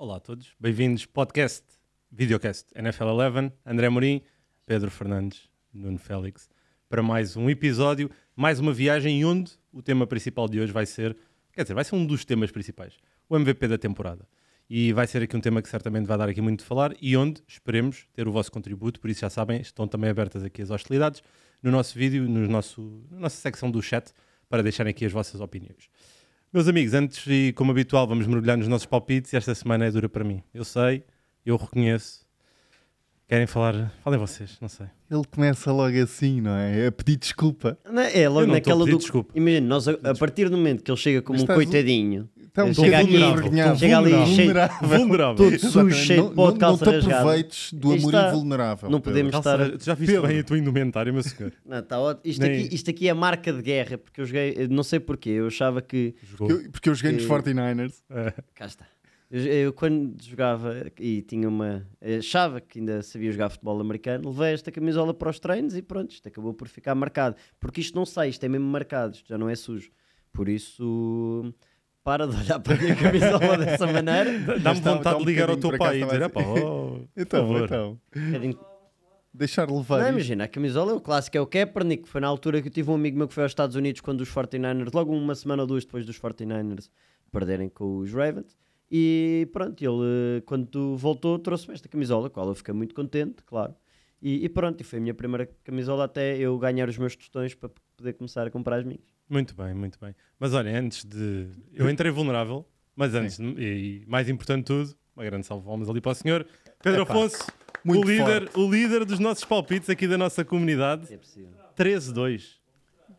Olá a todos, bem-vindos podcast, videocast NFL 11, André Morim, Pedro Fernandes, Nuno Félix, para mais um episódio, mais uma viagem onde o tema principal de hoje vai ser, quer dizer, vai ser um dos temas principais, o MVP da temporada. E vai ser aqui um tema que certamente vai dar aqui muito de falar e onde esperemos ter o vosso contributo, por isso já sabem, estão também abertas aqui as hostilidades no nosso vídeo, no nosso, na nossa secção do chat, para deixarem aqui as vossas opiniões. Meus amigos, antes e como habitual, vamos mergulhar nos nossos palpites esta semana é dura para mim. Eu sei, eu reconheço. Querem falar? Falem vocês, não sei. Ele começa logo assim, não é? A pedir desculpa. Não, é logo não naquela do. desculpa. Imagina, nós a, a partir do momento que ele chega como um coitadinho, Então, Chega aqui, chega ali vulnerável. cheio- vulnerável. Vulnerável. todo sujo, cheio não, de pó de não, calça não te rasgada. aproveites do amor está. invulnerável. Não podemos Calça- estar. Tu já viste Pedro. bem a tua indumentária, meu senhor? Não, está ótimo. Isto, Nem- aqui, isto aqui é marca de guerra, porque eu joguei, não sei porquê, eu achava que. Jogou. Porque eu, porque eu joguei nos Eh, 49ers. É. Cá está. Eu, eu quando jogava e tinha uma. achava que ainda sabia jogar futebol americano, levei esta camisola para os treinos e pronto, isto acabou por ficar marcado. Porque isto não sai, isto é mesmo marcado, isto já não é sujo. Por isso. Para de olhar para a minha camisola dessa maneira. Dá-me Está- vontade está um de ligar ao teu pai e dizer: assim. "Epá, oh, Então, favor." então. Um Deixar levar. Não, imagina, a camisola, o clássico é o Kaepernick. Foi na altura que eu tive um amigo meu que foi aos Estados Unidos quando os 49ers, logo uma semana ou duas depois dos 49ers perderem com os Ravens. E pronto, ele, eh, quando voltou, trouxe-me esta camisola, com a qual eu fiquei muito contente, claro. E, e pronto, e foi a minha primeira camisola até eu ganhar os meus tostões para poder começar a comprar as minhas. Muito bem, muito bem. Mas olha, antes de. Eu entrei vulnerável, mas antes, de- e mais importante de tudo, uma grande salva palmas ali para o senhor Pedro Epá, Afonso, o líder, o líder dos nossos palpites aqui da nossa comunidade. É possível. 13-2.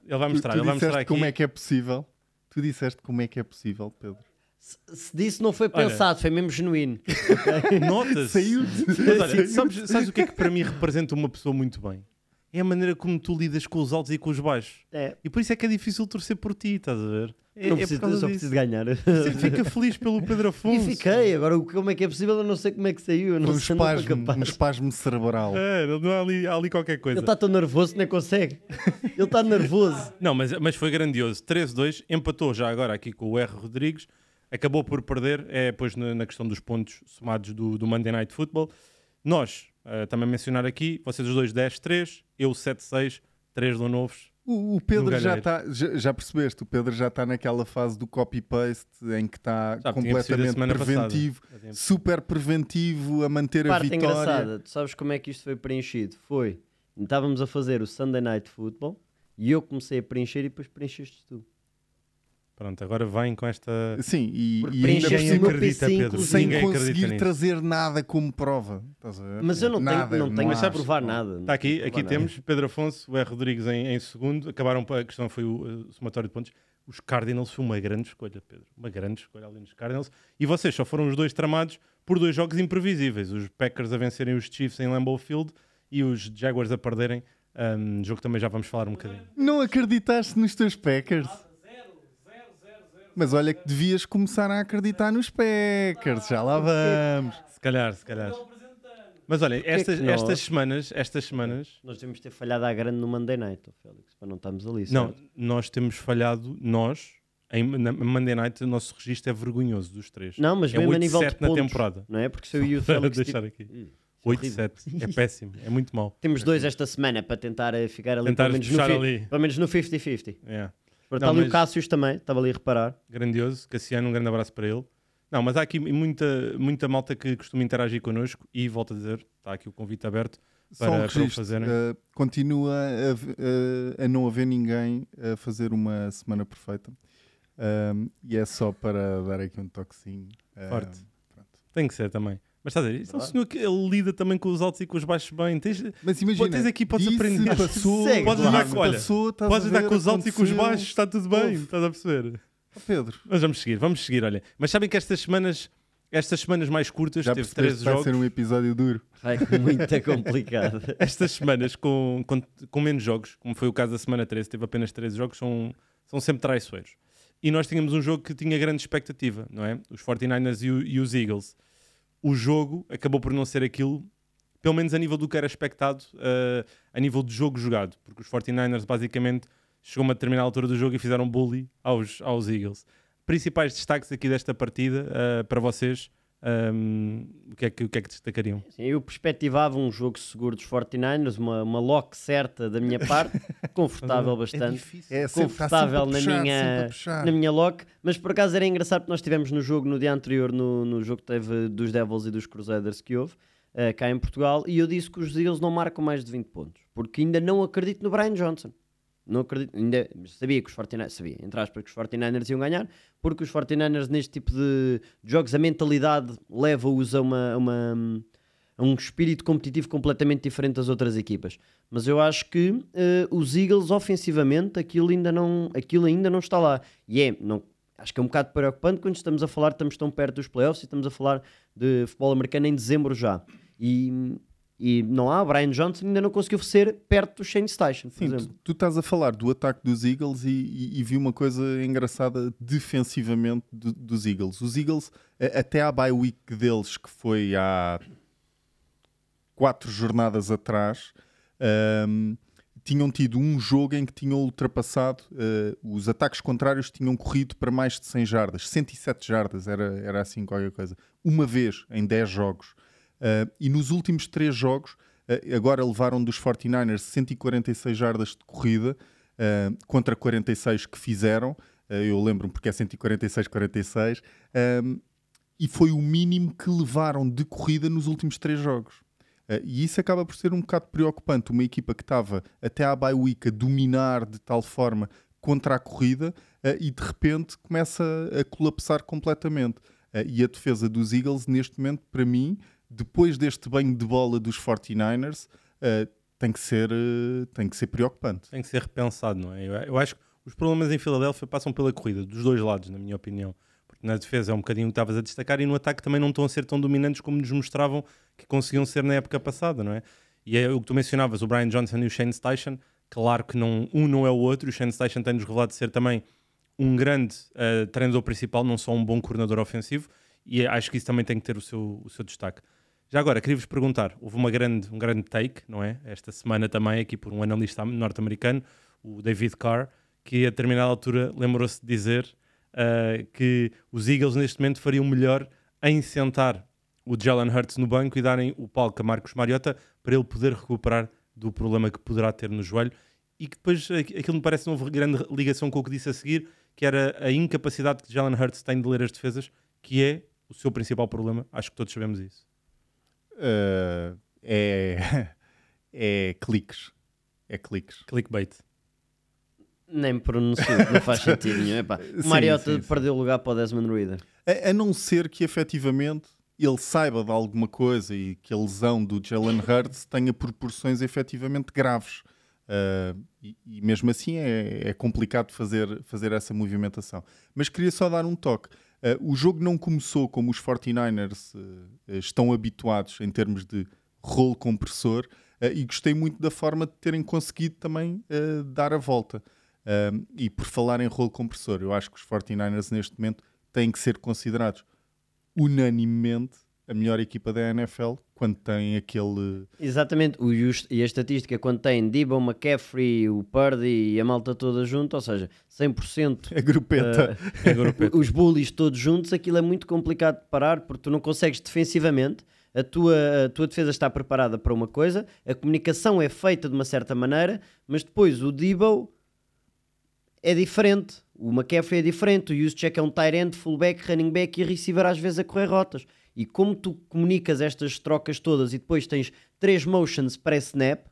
Ele vai Tu, mostrar, tu ele vai mostrar aqui. como é que é possível. Tu disseste como é que é possível, Pedro. Se, se disse não foi Olha. pensado, foi mesmo genuíno. Notas. Saiu. Mas olha, sabes, sabes o que é que para mim representa uma pessoa muito bem? É a maneira como tu lidas com os altos e com os baixos. É, E por isso é que é difícil torcer por ti, estás a ver? É, não é preciso, por causa só disso. preciso ganhar. Você fica feliz pelo Pedro E Afonso. fiquei, agora como é que é possível? Eu não sei como é que saiu. Eu não Um sei, não espasmo, capaz. um espasmo cerebral. É, não há ali, há ali qualquer coisa. Ele está tão nervoso que nem consegue. Ele está nervoso. Não, mas, mas foi grandioso. 13-2, empatou já agora aqui com o R. Rodrigues, acabou por perder, é depois na, na questão dos pontos somados do, do Monday Night Football. Nós, eh, também mencionar aqui, vocês os dois 10-3, eu 7-6, 3 do novos. O, o Pedro No já está, já, já percebeste, o Pedro já está naquela fase do copy-paste em que está a completamente semana passada. preventivo, super preventivo a manter a Parte vitória. engraçada, tu sabes como é que isto foi preenchido? Foi, estávamos a fazer o Sunday Night Football e eu comecei a preencher e depois preencheste tu. Pronto, agora vem com esta. Sim, e, e ainda por cima, acredita, PC, Pedro. sem conseguir nisso. trazer nada como prova. Estás a ver? Mas eu não Nada, tenho, não tenho há. a provar nada. Está aqui, Não aqui provar nada. temos Pedro Afonso, o R. Rodrigues em, em segundo. Acabaram, a questão foi o, uh, o somatório de pontos. Os Cardinals foi uma grande escolha, Pedro. Uma grande escolha ali nos Cardinals. E vocês só foram os dois tramados por dois jogos imprevisíveis. Os Packers a vencerem os Chiefs em Lambeau Field e os Jaguars a perderem. Um, jogo que também já vamos falar um bocadinho. Não acreditaste nos teus Packers? Mas olha que devias começar a acreditar nos Packers. Já lá vamos. Se calhar, se calhar. Mas olhem, estas, que nós- estas semanas, estas semanas, Nós devemos ter falhado à grande no Monday Night, Félix, para não estarmos ali. não, certo? nós temos falhado, nós, em, na Monday Night, o nosso registro é vergonhoso dos três. não, mas é mesmo a nível de 8-7 na pontos, temporada. não é? Porque se eu e o Félix deixar tipo, aqui. Ih, isso é horrível. 8-7. É péssimo, é muito mau. Temos dois esta semana para tentar eh, ficar ali Tentar pelo menos, no ali. pelo menos no 50-50. É. Está ali mas- o Cássius também, estava ali a reparar. Grandioso. Cassiano, um grande abraço para ele. Não, mas há aqui muita, muita malta que costuma interagir connosco e volto a dizer, está aqui o convite aberto Só para, um para o registro. fazerem. Uh, continua a, uh, a não haver ninguém a fazer uma semana perfeita. Um, e é só para dar aqui um toquezinho. Um, Forte. pronto. Tem que ser também. Mas estás a dizer, isto é um senhor que ele lida também com os altos e com os baixos bem. Tens, Mas imagina, tens aqui, podes disse, aprender. Passou, Segue, Podes lidar com- olha, passou, podes a lidar ver, com os altos e com os baixos, está tudo bem, Ouve. estás a perceber? Ó, Pedro, Mas vamos seguir, vamos seguir, olha. Mas sabem que estas semanas, estas semanas mais curtas, já teve 13 que vai jogos. ser um episódio duro. Ai, muito complicado. Estas semanas com, com, com menos jogos, como foi o caso da semana 13, teve apenas 13 jogos, são, são sempre traiçoeiros. E nós tínhamos um jogo que tinha grande expectativa, não é? Os 49ers e, o- e os Eagles. O jogo acabou por não ser aquilo, pelo menos a nível do que era expectado, eh, a nível de jogo jogado, porque os 49ers basicamente chegou a uma determinada altura do jogo e fizeram bully aos, aos Eagles. Principais destaques aqui desta partida eh, para vocês, Um, o, que é que, o que é que destacariam? Sim, eu perspectivava um jogo seguro dos 49ers, uma, uma lock certa da minha parte, confortável bastante. difícil. É sempre- tá confortável na puxar, minha- na minha lock, mas por acaso era engraçado porque nós tivemos no jogo no dia anterior, no, no jogo que teve dos Devils e dos Crusaders que houve, eh, cá em Portugal, e eu disse que os Eagles não marcam mais de 20 pontos, porque ainda não acredito no Brian Johnson. Não acredito, ainda sabia que os 49ers, sabia, entre aspas, que os 49ers iam ganhar, porque os 49ers neste tipo de jogos a mentalidade leva-os a uma, a uma- a um espírito competitivo completamente diferente das outras equipas. Mas eu acho que eh, os Eagles ofensivamente aquilo ainda não, aquilo ainda não está lá. E é, não, acho que é um bocado preocupante quando estamos a falar, estamos tão perto dos playoffs e estamos a falar de futebol americano em dezembro já. E, e não há, o Brian Johnson ainda não conseguiu ser perto do Shane Station, por Sim, tu, exemplo. tu estás a falar do ataque dos Eagles e, e- e vi uma coisa engraçada defensivamente do- dos Eagles. Os Eagles, a- até à bye week deles, que foi há quatro jornadas atrás, ahm, tinham tido um jogo em que tinham ultrapassado, eh, os ataques contrários tinham corrido para mais de 100 jardas, 107 jardas, era, era assim qualquer coisa, uma vez em 10 jogos. Ah, e nos últimos três jogos, ah, agora levaram dos 49ers 146 jardas de corrida ah, contra 46 que fizeram. Eu lembro-me porque é 146-46. ah, e foi o mínimo que levaram de corrida nos últimos três jogos. Uh, e isso acaba por ser um bocado preocupante. Uma equipa que estava até à bye week a dominar de tal forma contra a corrida uh, e de repente começa a colapsar completamente. Uh, e a defesa dos Eagles, neste momento, para mim, depois deste banho de bola dos 49ers, uh, tem, que ser, uh, tem que ser preocupante. Tem que ser repensado, não é? Eu, eu acho que os problemas em Filadélfia passam pela corrida, dos dois lados, na minha opinião. Porque na defesa é um bocadinho que estavas a destacar e no ataque também não estão a ser tão dominantes como nos mostravam que conseguiam ser na época passada, não é? E é o que tu mencionavas, o Brian Johnson e o Shane Station, claro que não, um não é o outro, o Shane Station tem-nos revelado ser também um grande uh, treinador principal, não só um bom coordenador ofensivo, e acho que isso também tem que ter o seu, o seu destaque. Já agora, queria-vos perguntar, houve uma grande, um grande take, não é? Esta semana também, aqui por um analista norte-americano, o David Carr, que a determinada altura lembrou-se de dizer uh, que os Eagles neste momento fariam melhor em sentar o Jalen Hurts no banco e darem o palco a Marcos Mariota para ele poder recuperar do problema que poderá ter no joelho e que depois aqu- aquilo me parece não houve grande ligação com o que disse a seguir, que era a incapacidade que Jalen Hurts tem de ler as defesas, que é o seu principal problema. Acho que todos sabemos isso. Uh, é, é cliques. É cliques. Clickbait. Nem pronuncio, não faz sentido nenhum. Epá, Sim, Mariota sim, sim. perdeu o lugar para o Desmond Reader. A, a não ser que efetivamente ele saiba de alguma coisa e que a lesão do Jalen Hurts tenha proporções efetivamente graves. Uh, e, e mesmo assim é, é complicado fazer, fazer essa movimentação. Mas queria só dar um toque. Uh, o jogo não começou como os 49ers uh, estão habituados em termos de rolo compressor uh, e gostei muito da forma de terem conseguido também dar a volta. E por falar em rolo compressor, eu acho que os 49ers neste momento têm que ser considerados unanimemente a melhor equipa da NFL quando tem aquele. Exatamente, o, e e a estatística quando tem Debo, McCaffrey, o Purdy e a malta toda junto, ou seja, 100% A grupeta. É grupeta. os bullies todos juntos, aquilo é muito complicado de parar porque tu não consegues defensivamente. A tua, a tua defesa está preparada para uma coisa, a comunicação é feita de uma certa maneira, mas depois o Debo é diferente, o McCaffrey é diferente, o Juszczyk é um tight end, fullback, running back e receiver às vezes a correr rotas. E como tu comunicas estas trocas todas e depois tens três motions para snap,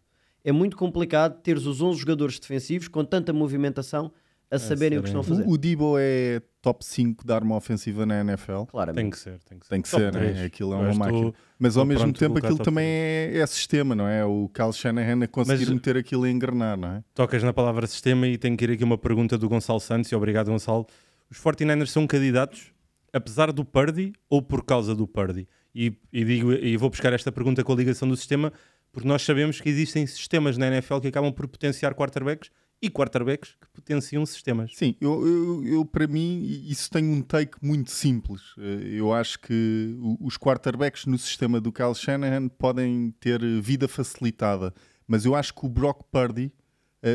é muito complicado teres os 11 jogadores defensivos com tanta movimentação a saberem o que estão a fazer. O, o Debo é top 5 de arma ofensiva na NFL. Claramente. Tem que ser, tem que ser. Tem que Top ser, né? aquilo é uma máquina. Mas ao mesmo tempo aquilo também é, é sistema, não é? O Kyle Shanahan a conseguir Mas- meter aquilo a engrenar, não é? Tocas na palavra sistema e tenho que ir aqui uma pergunta do Gonçalo Santos, e obrigado Gonçalo. Os 49ers são candidatos, apesar do Purdy ou por causa do Purdy? E, e digo, e vou buscar esta pergunta com a ligação do sistema, porque nós sabemos que existem sistemas na NFL que acabam por potenciar quarterbacks e quarterbacks que potenciam sistemas. Sim, eu, eu, eu, para mim isso tem um take muito simples. Eh, Eu acho que os quarterbacks no sistema do Kyle Shanahan podem ter vida facilitada, mas eu acho que o Brock Purdy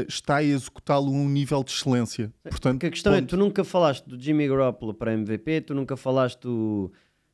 está a executá-lo a um nível de excelência. Portanto, Porque a questão é, ponto. tu nunca falaste do Jimmy Garoppolo para MVP, tu nunca falaste do,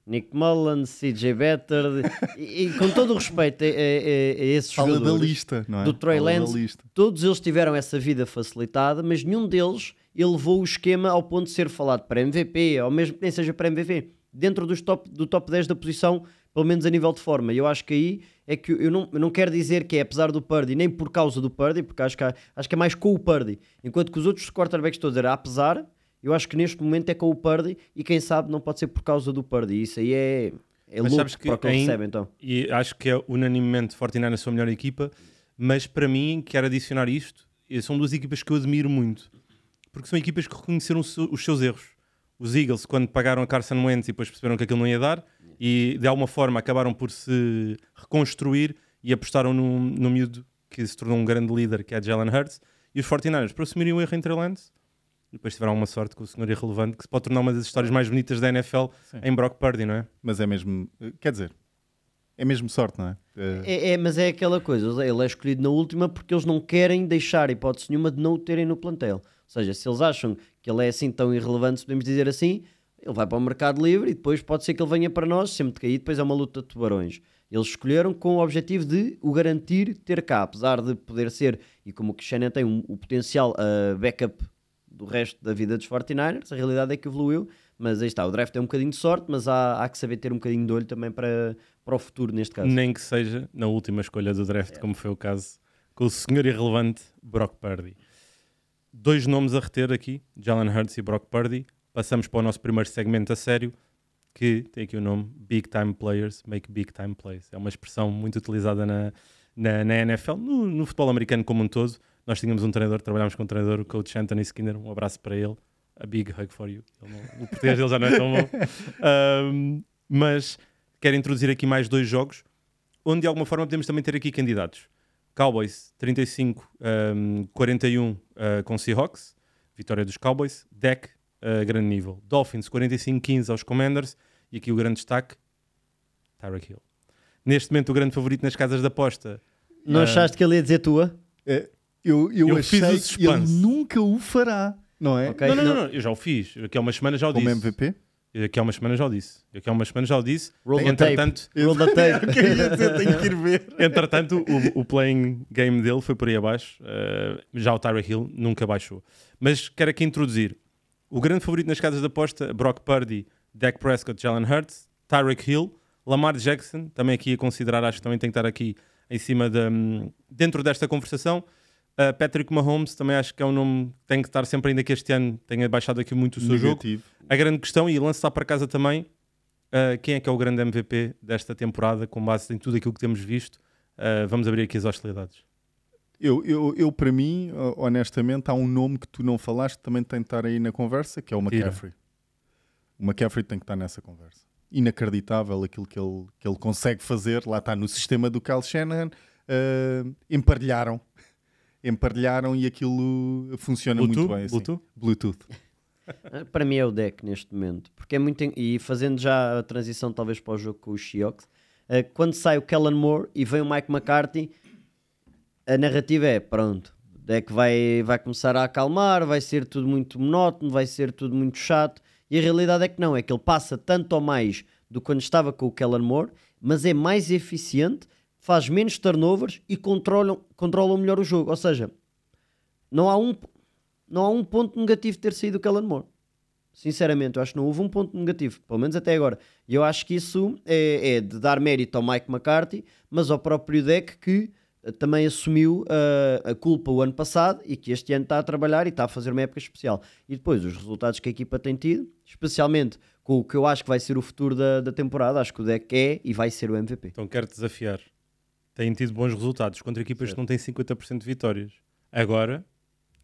Nick Mullins, CJ Better, e, e com todo o respeito a, a- a- esses Fala da jogadores, lista, não é? do Trey da Lance, todos eles tiveram essa vida facilitada, mas nenhum deles elevou o esquema ao ponto de ser falado para MVP, ou mesmo que nem seja para MVP, dentro dos top, do top 10 da posição, pelo menos a nível de forma. E eu acho que aí é que eu não, eu não quero dizer que é apesar do Purdy, nem por causa do Purdy, porque acho que, há- acho que é mais com o Purdy. Enquanto que os outros quarterbacks todos eram apesar, eu acho que neste momento é com o Purdy e quem sabe não pode ser por causa do Purdy. Isso aí é, é Mas louco que para o que ainda- recebe então. E acho que é unanimemente 49 a sua melhor equipa, mas para mim, quero adicionar isto, são duas equipas que eu admiro muito, porque são equipas que reconheceram os seus erros. Os Eagles, quando pagaram a Carson Wentz e depois perceberam que aquilo não ia dar, e de alguma forma acabaram por se reconstruir e apostaram no, no miúdo que se tornou um grande líder, que é Jalen Hurts, e os 49ers, por assumirem o erro entre Lance, e depois tiveram uma sorte com o senhor irrelevante, que se pode tornar uma das histórias mais bonitas da NFL em Brock Purdy, não é? Mas é mesmo, quer dizer, é mesmo sorte, não é? É, é, mas é aquela coisa, ele é escolhido na última porque eles não querem deixar hipótese nenhuma de não o terem no plantel. Ou seja, se eles acham que ele é assim tão irrelevante, se podemos dizer assim, ele vai para o mercado livre e depois pode ser que ele venha para nós, sempre cair, depois é uma luta de tubarões. Eles escolheram com o objetivo de o garantir ter cá, apesar de poder ser, e como o Cristiano tem um- o potencial a backup do resto da vida dos 49ers, a realidade é que evoluiu, mas aí está, o draft é um bocadinho de sorte, mas há, há que saber ter um bocadinho de olho também para, para o futuro neste caso. Nem que seja na última escolha do draft, como foi o caso com o senhor irrelevante Brock Purdy. Dois nomes a reter aqui, Jalen Hurts e Brock Purdy. Passamos para o nosso primeiro segmento a sério, que tem aqui o nome Big Time Players Make Big Time Plays. É uma expressão muito utilizada na, na, na NFL, no, no futebol americano como um todo. Nós tínhamos um treinador, trabalhámos com um treinador, o coach Anthony Skinner, um abraço para ele. A big hug for you. Não- o português dele já não é tão bom. Um, mas quero introduzir aqui mais dois jogos, onde de alguma forma podemos também ter aqui candidatos. Cowboys 35 um, 41 uh, com Seahawks, vitória dos Cowboys. Deck, uh, grande nível. Dolphins 45 15 aos Commanders. E aqui o grande destaque: Tyreek Hill. Neste momento, o grande favorito nas casas de aposta. Não Ah. achaste que ele ia dizer tua? eh, eu eu, Eu achei fiz o que ele nunca o fará, não é? Ok. não, não, não, não. eu já o fiz. Aqui há umas semanas já o Como disse. MVP? Aqui há umas semanas já o disse. Aqui há umas semanas já o disse. Roll the tape. Entretanto, Roll the tape. Eu queria dizer, tenho que ir ver. Entretanto, o, o playing game dele foi por aí abaixo. Uh, já o Tyreek Hill nunca baixou. Mas quero aqui introduzir o grande favorito nas casas de aposta: Brock Purdy, Dak Prescott, Jalen Hurts, Tyreek Hill, Lamar Jackson. Também aqui a considerar, acho que também tem que estar aqui em cima da. dentro desta conversação. Uh, Patrick Mahomes também acho que é um nome que tem que estar sempre, ainda que este ano tenha baixado aqui muito o seu jogo. Negativo. A grande questão, e lançar para casa também, uh, quem é que é o grande MVP desta temporada, com base em tudo aquilo que temos visto? Uh, vamos abrir aqui as hostilidades. Eu, eu, eu, para mim, ho- honestamente, há um nome que tu não falaste que também tem que estar aí na conversa, que é o Tira. McCaffrey. O McCaffrey tem que estar nessa conversa. Inacreditável aquilo que ele, que ele consegue fazer. Lá está no sistema do Kyle Shanahan. ah, emparelharam. Emparelharam e aquilo funciona muito Bluetooth? bem. assim. Bluetooth? Bluetooth. Ah, Para mim é o deck neste momento, porque é muito. E fazendo já a transição, talvez, para o jogo com os Seahawks, ah, quando sai o Kellen Moore e vem o Mike McCarthy, a narrativa é: pronto, o deck vai, vai começar a acalmar, vai ser tudo muito monótono, vai ser tudo muito chato. E a realidade é que não, é que ele passa tanto ou mais do que quando estava com o Kellen Moore, mas é mais eficiente, faz menos turnovers e controlam, controlam melhor o jogo. Ou seja, não há um, não há um ponto negativo de ter saído o Kellen Moore. Sinceramente, eu acho que não houve um ponto negativo, pelo menos até agora. E eu acho que isso é, é de dar mérito ao Mike McCarthy, mas ao próprio deck que também assumiu ah, a culpa o ano passado e que este ano está a trabalhar e está a fazer uma época especial. E depois os resultados que a equipa tem tido, especialmente com o que eu acho que vai ser o futuro da, da temporada, acho que o deck é e vai ser o MVP. Então quero-te desafiar. Têm tido bons resultados contra equipas que não têm 50% de vitórias. Agora,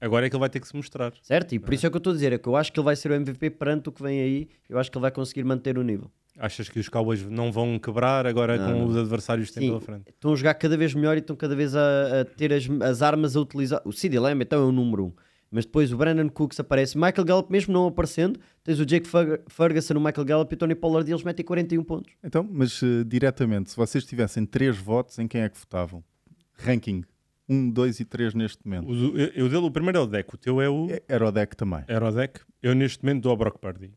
agora é que ele vai ter que se mostrar. Certo? E por isso é que eu estou a dizer, é que eu acho que ele vai ser o MVP perante o que vem aí, eu acho que ele vai conseguir manter o nível. Achas que os Cowboys não vão quebrar agora Não, com os adversários que têm Sim, pela frente? estão a jogar cada vez melhor e estão cada vez a, a ter as, as armas a utilizar. O CD Lamb então é o número um. Mas depois o Brandon Cooks aparece. Michael Gallup, mesmo não aparecendo, tens o Jake Ferg- Ferguson, o Michael Gallup e o Tony Pollard e eles metem 41 pontos. Então, mas eh, diretamente, se vocês tivessem três votos, em quem é que votavam? Ranking. Um, dois e três neste momento. O, do- eu, eu dele, o primeiro é o deck, o teu é o. É- Era o deck também. Era o deck. Eu neste momento dou ao Brock Purdy.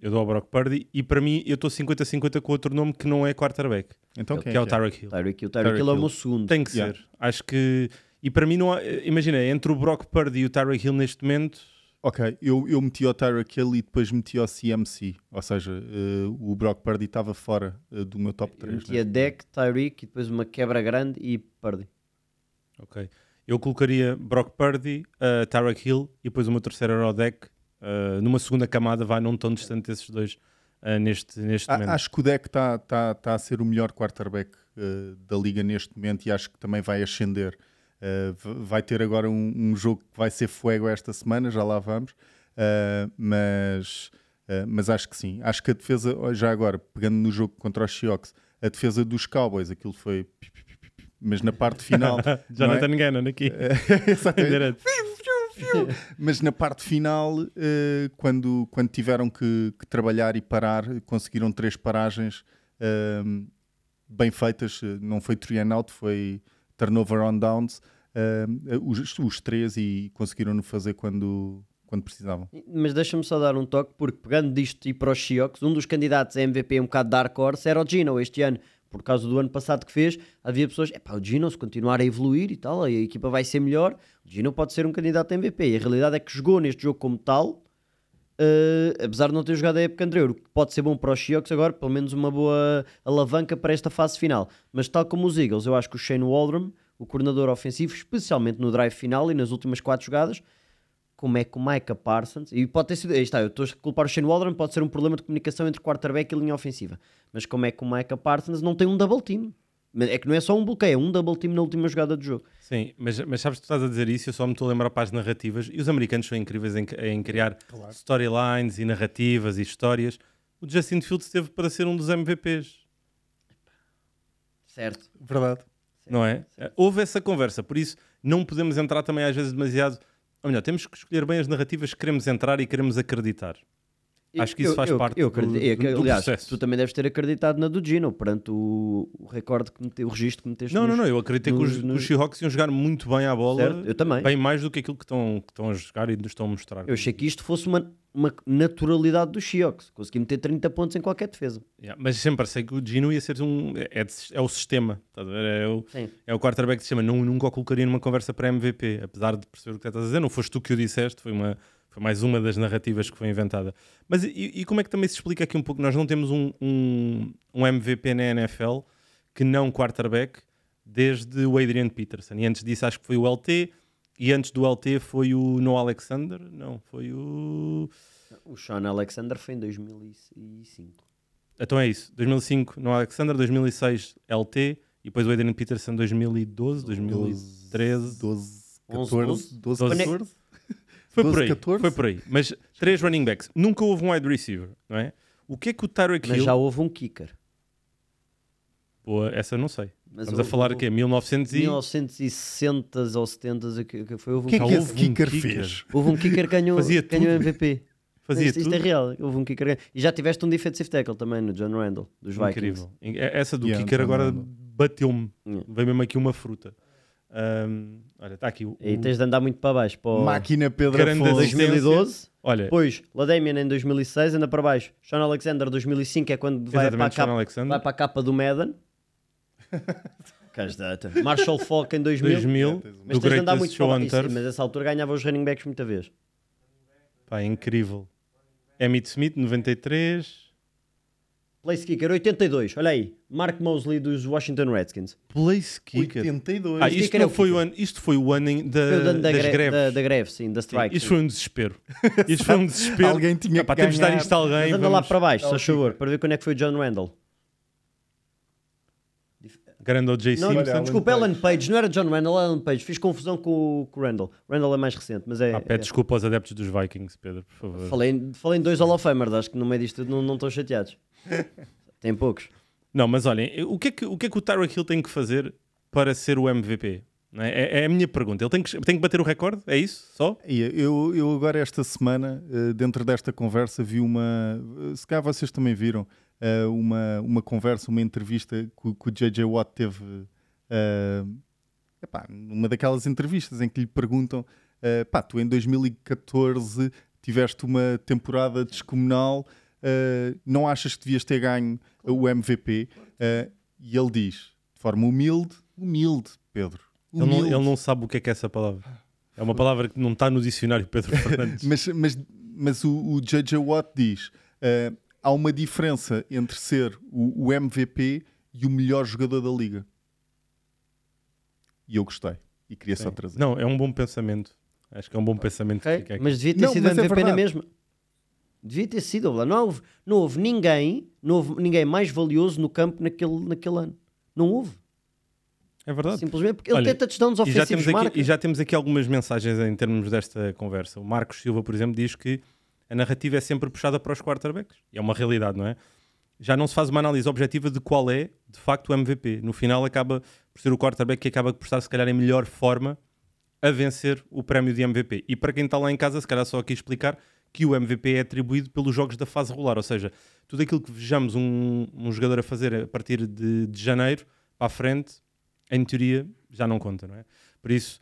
Eu dou ao Brock Purdy e para mim eu estou 50-50 com outro nome que não é quarterback, Então que quem é o que Tyreek Hill. Tyreek Hill. Tyreek Hill é o meu segundo. Tem que Yeah. ser. Acho que. E para mim, não há... imagina, entre o Brock Purdy e o Tyreek Hill neste momento, Ok, eu, eu meti ao Tyreek Hill e depois meti ao CMC. Ou seja, eh, o Brock Purdy estava fora eh, do meu top né? Eu 3. metia Deck, Tyreek e depois uma quebra grande e Purdy. Ok. Eu colocaria Brock Purdy, uh, Tyreek Hill e depois o meu terceiro era o deck. uh, numa segunda camada, vai não tão distante desses dois uh, neste, neste momento. Acho que o deck está tá, tá a ser o melhor quarterback eh, da liga neste momento e acho que também vai ascender. Eh, vai ter agora um, um jogo que vai ser fuego esta semana, já lá vamos. Eh, mas, eh, mas acho que sim. Acho que a defesa, já agora, pegando no jogo contra os Seahawks, a defesa dos Cowboys, aquilo foi. Mas na parte final. não é? Gannon aqui. Exatamente. Mas na parte final, eh, quando, quando tiveram que, que trabalhar e parar, conseguiram três paragens ehm, bem feitas. Não foi three and out, foi turnover on downs. ehm, os, os três e conseguiram-no fazer quando, quando precisavam. Mas deixa-me só dar um toque, porque pegando disto e para os Seahawks, um dos candidatos a MVP um bocado Dark Horse era o Gino este ano. Por causa do ano passado que fez, havia pessoas, é pá, o Gino se continuar a evoluir e tal, a equipa vai ser melhor, o Gino pode ser um candidato a MVP. E a realidade é que jogou neste jogo como tal, eh, apesar de não ter jogado a época anterior, o que pode ser bom para os Seahawks agora, pelo menos uma boa alavanca para esta fase final. Mas tal como os Eagles, eu acho que o Shane Waldron, o coordenador ofensivo, especialmente no drive final e nas últimas quatro jogadas, como é que o Micah Parsons, e pode ter sido, aí está, eu estou a culpar o Shane Waldron, pode ser um problema de comunicação entre quarterback e linha ofensiva, mas como é que o Micah Parsons não tem um double team? É que não é só um bloqueio, é um double team na última jogada do jogo. Sim, mas, mas sabes que tu estás a dizer isso, eu só me estou a lembrar para as narrativas, e os americanos são incríveis em, em criar storylines e narrativas e histórias. O Justin Fields teve para ser um dos MVPs, Certo. Verdade. não é? Houve essa conversa, por isso não podemos entrar também às vezes demasiado. Ou melhor, temos que escolher bem as narrativas que queremos entrar e queremos acreditar. Acho que isso faz parte eu do- é do aliás, processo. tu também deves ter acreditado na do Gino, perante o, o recorde que meteu, o registro que meteste. Não, não, nos- não, eu acreditei que os, nos- nos- os Seahawks iam jogar muito bem à bola, Certo, eu também. bem mais do que aquilo que estão, que estão a jogar e nos estão a mostrar. Eu achei que isto fosse uma, uma naturalidade dos Seahawks. Consegui meter 30 pontos em qualquer defesa. Yeah, mas sempre achei que o Gino ia ser um. É, é o sistema, estás a ver? É o, Sim. é o quarterback de sistema. Não, nunca o colocaria numa conversa para MVP, apesar de perceber o que estás a dizer. Não foste tu que o disseste, foi, uma, foi mais uma das narrativas que foi inventada. Mas e, e como é que também se explica aqui um pouco? Nós não temos um, um, um MVP na NFL que não quarterback desde o Adrian Peterson. E antes disso acho que foi o LT. E antes do LT foi o Noah Alexander? Não, foi o. O Sean Alexander foi em 2005. Então é isso. 2005 no Alexander, 2006 LT e depois o Adrian Peterson 2012, 2013. 12, 11, 14, 12, Quando é- 14. Foi por 12, aí. 14? Foi por aí. Mas três running backs. Nunca houve um wide receiver, não é? O que é que o Tyreek Mas Hill... já houve um kicker. Boa, essa não sei. Mas Estamos a houve- falar aqui, 1900 e... 1960 ou 70 que, que foi, houve, O um, que é que houve esse um kicker kicker. fez? houve um kicker que ganhou, Fazia ganhou tudo. MVP. Fazia isto, isto é real. Houve um kicker. E já tiveste um defensive tackle também no John Randall, dos Vikings. Incrível. É- Essa do Yeah, kicker agora bateu-me. Yeah. Veio mesmo aqui uma fruta. Ahm, olha, está aqui o... E tens de andar muito para baixo. Para o Máquina Pedro Grande Afonso. assistência. 2012. Olha, Depois, Ladamian em 2006, anda para baixo. Sean Alexander 2005 é quando vai para, a Sean capa, Alexander. vai para a capa do Madden. Castata. Marshall Falk em 2000. 2000, Mas do tens de andar Greatest muito Show para on baixo. Sim, Turf. Mas essa altura ganhava os running backs muita vez. Pá, é incrível. Emmitt Smith, 93. Place kicker 82, olha aí. Mark Mosley dos Washington Redskins. Place Kicker. 82. Ah, isto, kicker não é o foi o ano, isto foi o ano da, Foi o dono da, das gre- greves. da, da greve, sim, da Sim, strike. isto sim. foi um desespero. Isto foi um desespero. Alguém tinha Epá, que temos de dar isto a alguém. Mas anda lá vamos- para baixo, É só o favor, para ver quando é que foi o John Randall. Grande O.J. Não, Simpson. Alan desculpa, Page. Ellen Page, não era John Randall, Ellen Page. Fiz confusão com o, com o Randall. Randall é mais recente, mas é. Ah, pede desculpa aos adeptos dos Vikings, Pedro, por favor. é- falei, falei em dois Hall of Famers, acho que no meio disto não, não estão chateados. Tem poucos. Não, mas olhem, o que, é que, o que é que o Tyreek Hill tem que fazer para ser o MVP? É? É- é a minha pergunta. Ele tem que, tem que bater o recorde? É isso? Só? Eu, eu agora esta semana, eh, dentro desta conversa, vi uma. eh, Se calhar vocês também viram, eh, uma, uma conversa, uma entrevista que, o- que o JJ Watt teve. eh, epá, numa daquelas entrevistas em que lhe perguntam: eh, pá, tu em 2014 tiveste uma temporada descomunal. Uh, não achas que devias ter ganho o MVP? Uh, e ele diz, de forma humilde, humilde, Pedro. Ele não, ele não, sabe o que é que é essa palavra. É uma palavra que não está no dicionário Pedro Fernandes. mas, mas, mas o, o J.J. Watt diz: uh, há uma diferença entre ser o, o, MVP e o melhor jogador da liga. E eu gostei. E queria Sim. só trazer. Não, é um bom pensamento. Acho que é um bom pensamento. Okay. Mas devia ter não, sido MVP é na mesma. Devia ter sido. Não houve, não houve ninguém, não houve ninguém mais valioso no campo naquele, naquele ano. Não houve. É verdade. Simplesmente porque ele Olha, tem touchdowns ofensivos. E já, aqui, e já temos aqui algumas mensagens em termos desta conversa. O Marcos Silva, por exemplo, diz que a narrativa é sempre puxada para os quarterbacks. E é uma realidade, não é? Já não se faz uma análise objetiva de qual é, de facto, o MVP. No final acaba por ser o quarterback que acaba por estar, se calhar, em melhor forma a vencer o prémio de MVP. E para quem está lá em casa, se calhar só aqui explicar que o MVP é atribuído pelos jogos da fase regular, ou seja, tudo aquilo que vejamos um, um jogador a fazer a partir de, de janeiro para a frente em teoria, já não conta, não é? Por isso,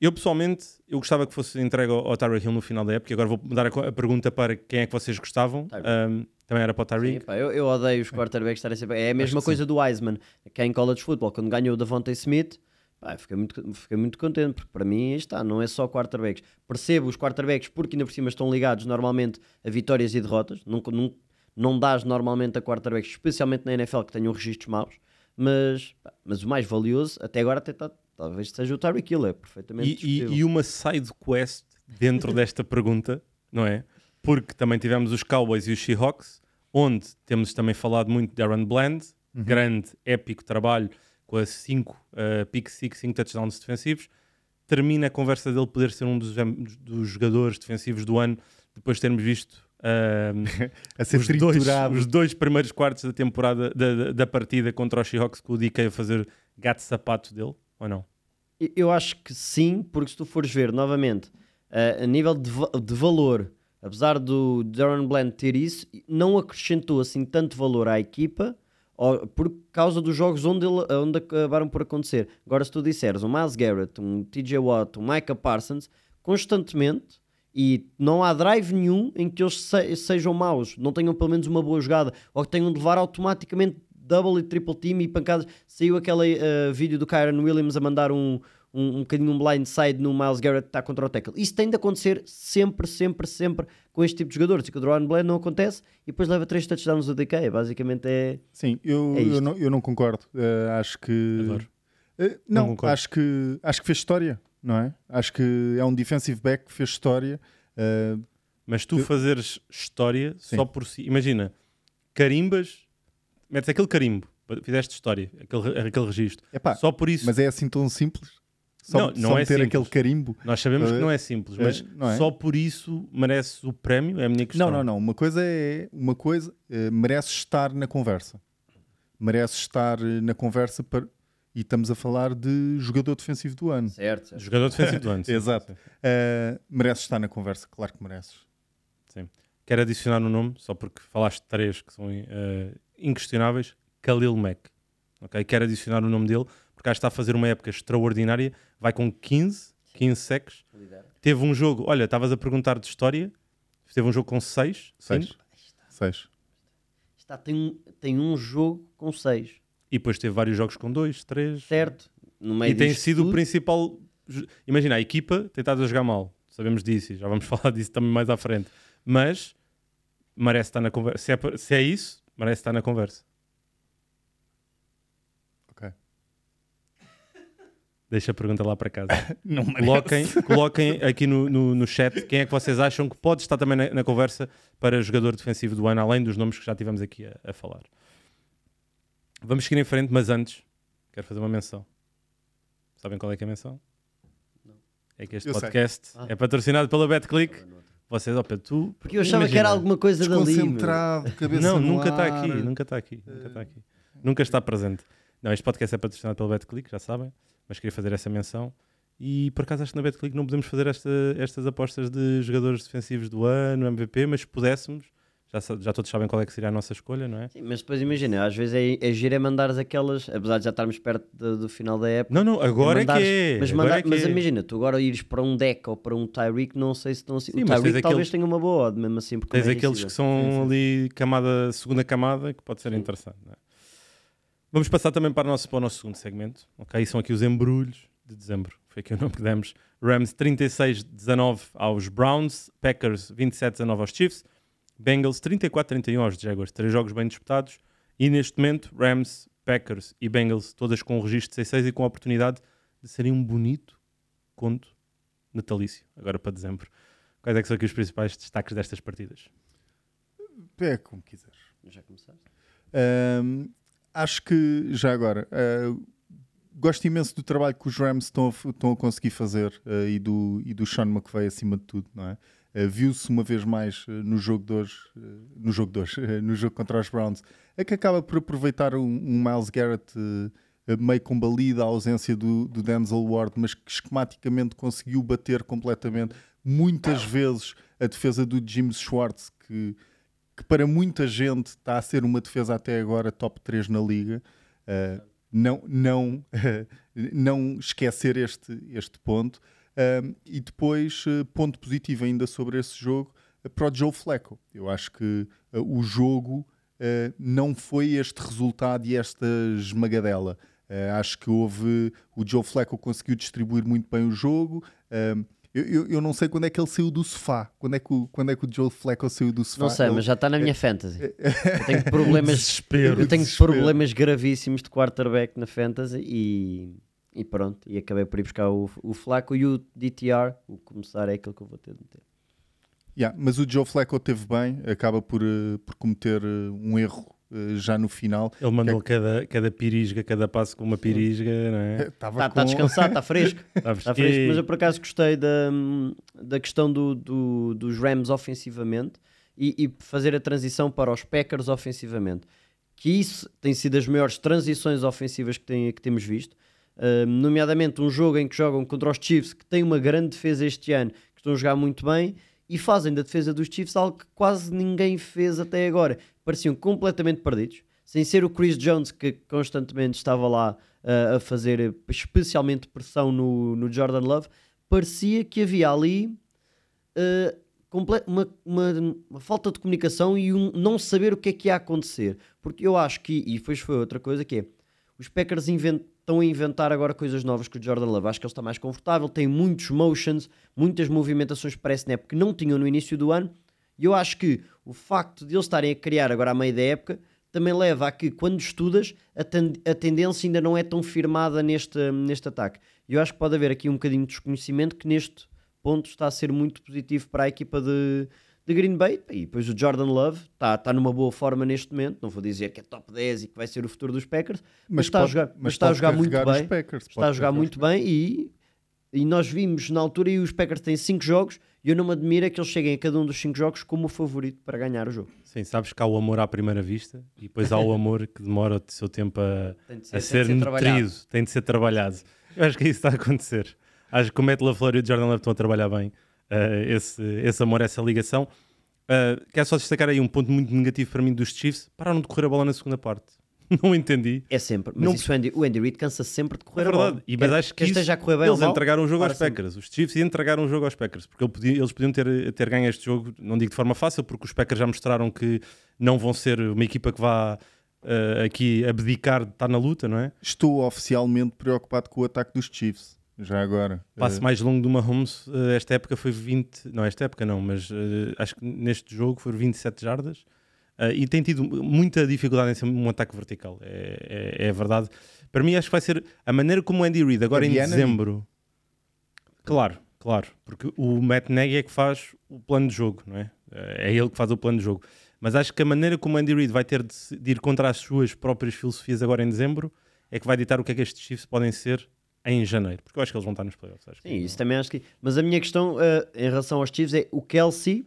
eu pessoalmente, eu gostava que fosse entregue ao, ao Tyreek Hill no final da época. Agora vou mudar a, a, pergunta para quem é que vocês gostavam. Um, também era para o Tyreek. eu, eu, odeio os quarterbacks estarem sempre. É a mesma coisa sim. do Wiseman, que é em college football, quando ganhou o Davante Smith. Pá, fiquei, muito, fiquei muito contente, porque para mim está, não é só quarterbacks. Percebo os quarterbacks porque ainda por cima estão ligados normalmente a vitórias e derrotas. Não, não, não dás normalmente a quarterbacks, especialmente na NFL, que tenham registros maus mas, mas o mais valioso até agora até tá, talvez seja o Tyreek Hill, é perfeitamente e, e, e, uma side quest dentro desta pergunta, não é? Porque também tivemos os Cowboys e os Seahawks, onde temos também falado muito de Aaron Bland, uhum. grande, épico trabalho com as 5 uh, pick 6, 5 touchdowns defensivos. Termina a conversa dele poder ser um dos, dos jogadores defensivos do ano, depois de termos visto a ser os dois, os dois primeiros quartos da temporada da, da partida contra os Seahawks com o DK a fazer gato sapato dele, ou não? Eu acho que sim, porque se tu fores ver novamente uh, a nível de, de valor, apesar do Darren Bland ter isso, não acrescentou assim tanto valor à equipa por causa dos jogos onde, ele, onde acabaram por acontecer. Agora, se tu disseres um Miles Garrett, um TJ Watt, um Micah Parsons, constantemente e não há drive nenhum em que eles se, sejam maus, não tenham pelo menos uma boa jogada, ou que tenham de levar automaticamente double e triple team e pancadas. Saiu aquele uh, vídeo do Kyron Williams a mandar um, um, um bocadinho um blindside no Miles Garrett que está contra o tackle. Isso tem de acontecer sempre, sempre, sempre com este tipo de jogadores. E com o Dron Bland não acontece e depois leva três touchdowns do DK. Basicamente é. Sim, eu, é eu, não, eu não concordo. Uh, acho que. Uh, não, não acho que acho que fez história não é? Acho que é um defensive back que fez história. Uh, mas tu fazeres história Sim. só por si, imagina, carimbas, metes aquele carimbo, fizeste história, aquele, aquele registro. Epá, só por isso. Mas é assim tão simples? Só, não, não só é ter simples. aquele carimbo. Nós sabemos que não é simples, mas é, é? só por isso merece o prémio, é a minha questão. Não, não, não. Uma coisa é uma coisa, uh, merece estar na conversa. Merece estar eh, na conversa para, e estamos a falar de jogador defensivo do ano. Certo. certo. Jogador defensivo do ano. Sim, Exato. Uh, mereces estar na conversa, claro que mereces. Sim. Quero adicionar um nome, só porque falaste três que são uh, inquestionáveis. Khalil Mack. Okay? Quero adicionar o nome dele, que está a fazer uma época extraordinária. Vai com 15, 15 secs. Teve um jogo, olha, estavas a perguntar de história. Teve um jogo com 6. 6. 6. Está, tem, tem um jogo com 6. E depois teve vários jogos com dois, três. Certo. e tem sido tudo. o principal. Imagina, a equipa tem estado a jogar mal. Sabemos disso, já vamos falar disso também mais à frente. Mas merece estar na conversa. Se é, se é isso, merece estar na conversa. Deixa a pergunta lá para casa. Não coloquem, coloquem aqui no, no, no, chat quem é que vocês acham que pode estar também na, na, conversa para jogador defensivo do ano, além dos nomes que já tivemos aqui a, a falar. Vamos seguir em frente, mas antes quero fazer uma menção. Sabem qual é que é a menção? Não. É que este eu podcast ah. é patrocinado pela BetClick. Vocês, ó Pedro, tu. Porque eu achava imagina, que era alguma coisa dali. Concentrado, cabeça Não, nunca está aqui, nunca está aqui, nunca está aqui. Nunca está presente. Não, este podcast é patrocinado pela BetClick, já sabem, mas queria fazer essa menção. E por acaso acho que na BetClick não podemos fazer esta, estas apostas de jogadores defensivos do ano, MVP, mas se pudéssemos, Já, já todos sabem qual é que seria a nossa escolha, não é? Sim, mas depois imagina, às vezes é, é giro é mandares aquelas, apesar de já estarmos perto do, do final da época. Não, não, agora é, que mandares- é. Mas, agora mandar- é que mas é. imagina, tu agora ires para um deck ou para um Tyreek, não sei se estão assim. Sim, o mas Tyreek talvez aqueles- tenha uma boa odd, mesmo assim. Porque Tens é aqueles que são Sim, sim. ali camada, segunda camada, que pode ser interessante. não é? Vamos passar também para o, nosso, para o nosso segundo segmento. Ok, são aqui os embrulhos de dezembro. Foi aqui o nome que demos. Rams 36-19 aos Browns, Packers 27-19 aos Chiefs, Bengals 34-31 aos Jaguars. Três jogos bem disputados. E neste momento, Rams, Packers e Bengals, todas com um registro de 6-6 e com a oportunidade de serem um bonito conto natalício, agora para dezembro. Quais é que são aqui os principais destaques destas partidas? É como quiseres. Já começaste? Ahm, acho que, já agora, ah, gosto imenso do trabalho que os Rams estão a, estão a conseguir fazer ah, e, do, e do Sean McVay acima de tudo, não é? Ah, Viu-se uma vez mais no jogo de hoje, no jogo de hoje, no jogo contra os Browns, é que acaba por aproveitar um, um Miles Garrett meio combalido, a ausência do, do Denzel Ward, mas que esquematicamente conseguiu bater completamente, muitas vezes, a defesa do James Schwartz, que que para muita gente está a ser uma defesa até agora top 3 na liga. Uh, não, não, não esquecer este, este ponto. Um, e depois, uh, ponto positivo ainda sobre esse jogo, uh, para o Joe Flacco. Eu acho que uh, o jogo uh, não foi este resultado e esta esmagadela. Uh, acho que houve. O Joe Flacco conseguiu distribuir muito bem o jogo. Eu, eu, eu não sei quando é que ele saiu do sofá. Quando é que o, quando é que o Joe Flacco saiu do sofá? Não sei, Ele- mas já está na minha fantasy. Eu tenho problemas, Desespero, eu tenho desespero. problemas gravíssimos de quarterback na fantasy e, e pronto. E acabei por ir buscar o, o Flaco e o DTR. O começar é aquele que eu vou ter de meter. Yeah, mas o Joe Flacco teve bem, acaba por, eh, por cometer eh, um erro já no final. Ele mandou cada, cada pirisga, cada passo com uma pirisga, não é? Estava Está tá descansado, está fresco. Está que- fresco, mas eu por acaso gostei da, da questão do, do- dos Rams ofensivamente e, e fazer a transição para os Packers ofensivamente. Que isso tem sido as maiores transições ofensivas que, tem, que temos visto. Uh, nomeadamente um jogo em que jogam contra os Chiefs, que tem uma grande defesa este ano, que estão a jogar muito bem e fazem da defesa dos Chiefs algo que quase ninguém fez até agora. Pareciam completamente perdidos, sem ser o Chris Jones que constantemente estava lá uh, a fazer especialmente pressão no, no Jordan Love. Parecia que havia ali uh, uma, uma- uma falta de comunicação e um não saber o que é que ia acontecer. Porque eu acho que, e depois foi outra coisa, que é os Packers inven- estão a inventar agora coisas novas com o Jordan Love. Acho que ele está mais confortável, tem muitos motions, muitas movimentações para snap que não tinham no início do ano. E eu acho que o facto de eles estarem a criar agora a meio da época também leva a que, quando estudas, a, ten- a tendência ainda não é tão firmada neste, neste ataque. E eu acho que pode haver aqui um bocadinho de desconhecimento que neste ponto está a ser muito positivo para a equipa de, de Green Bay. E depois o Jordan Love está, está numa boa forma neste momento. Não vou dizer que é top 10 e que vai ser o futuro dos Packers, mas, está, pode- a jogar, mas mas está a jogar muito bem. Packers, Está a jogar muito bem e, e nós vimos na altura e os Packers têm 5 jogos e eu não me admiro é que eles cheguem a cada um dos 5 jogos como o favorito para ganhar o jogo. Sim, sabes que há o amor à primeira vista e depois há o amor que demora o seu tempo a, Tem de a tem ser, trabalhado. nutrido, tem de ser trabalhado. Eu acho que isso está a acontecer. Acho que o Matt LaFleur e o Jordan Love estão a trabalhar bem eh, esse, esse amor, essa ligação. Uh, quero só destacar aí um ponto muito negativo para mim dos Chiefs. Pararam de correr a bola na segunda parte. Não entendi. É sempre, mas Não- isso o Andy, o Andy Reid cansa sempre de correr É a bola. E, mas Quer- acho que isso, esteja a correr bem eles mal, entregaram o jogo aos sempre. Packers. Os Chiefs entregaram o jogo aos Packers. Porque eles podiam ter, ter ganho este jogo, não digo de forma fácil, porque os Packers já mostraram que não vão ser uma equipa que vá uh, aqui abdicar de estar na luta, não é? Estou oficialmente preocupado com o ataque dos Chiefs. Já agora. passo Eh, mais longo de uma Holmes uh, esta época foi 20, não, esta época não, mas uh, acho que neste jogo foram 27 jardas e tem tido muita dificuldade em ser um ataque vertical, é, é, é verdade. Para mim, acho que vai ser a maneira como o Andy Reid, agora em dezembro, claro, claro, porque o Matt Nagy é que faz o plano de jogo, não é? É ele que faz o plano de jogo. Mas acho que a maneira como o Andy Reid vai ter de ir contra as suas próprias filosofias agora em dezembro é que vai ditar o que é que estes Chiefs podem ser em janeiro, porque eu acho que eles vão estar nos playoffs. Acho Sim, isso também acho que. Mas a minha questão uh, em relação aos Chiefs é o Kelsey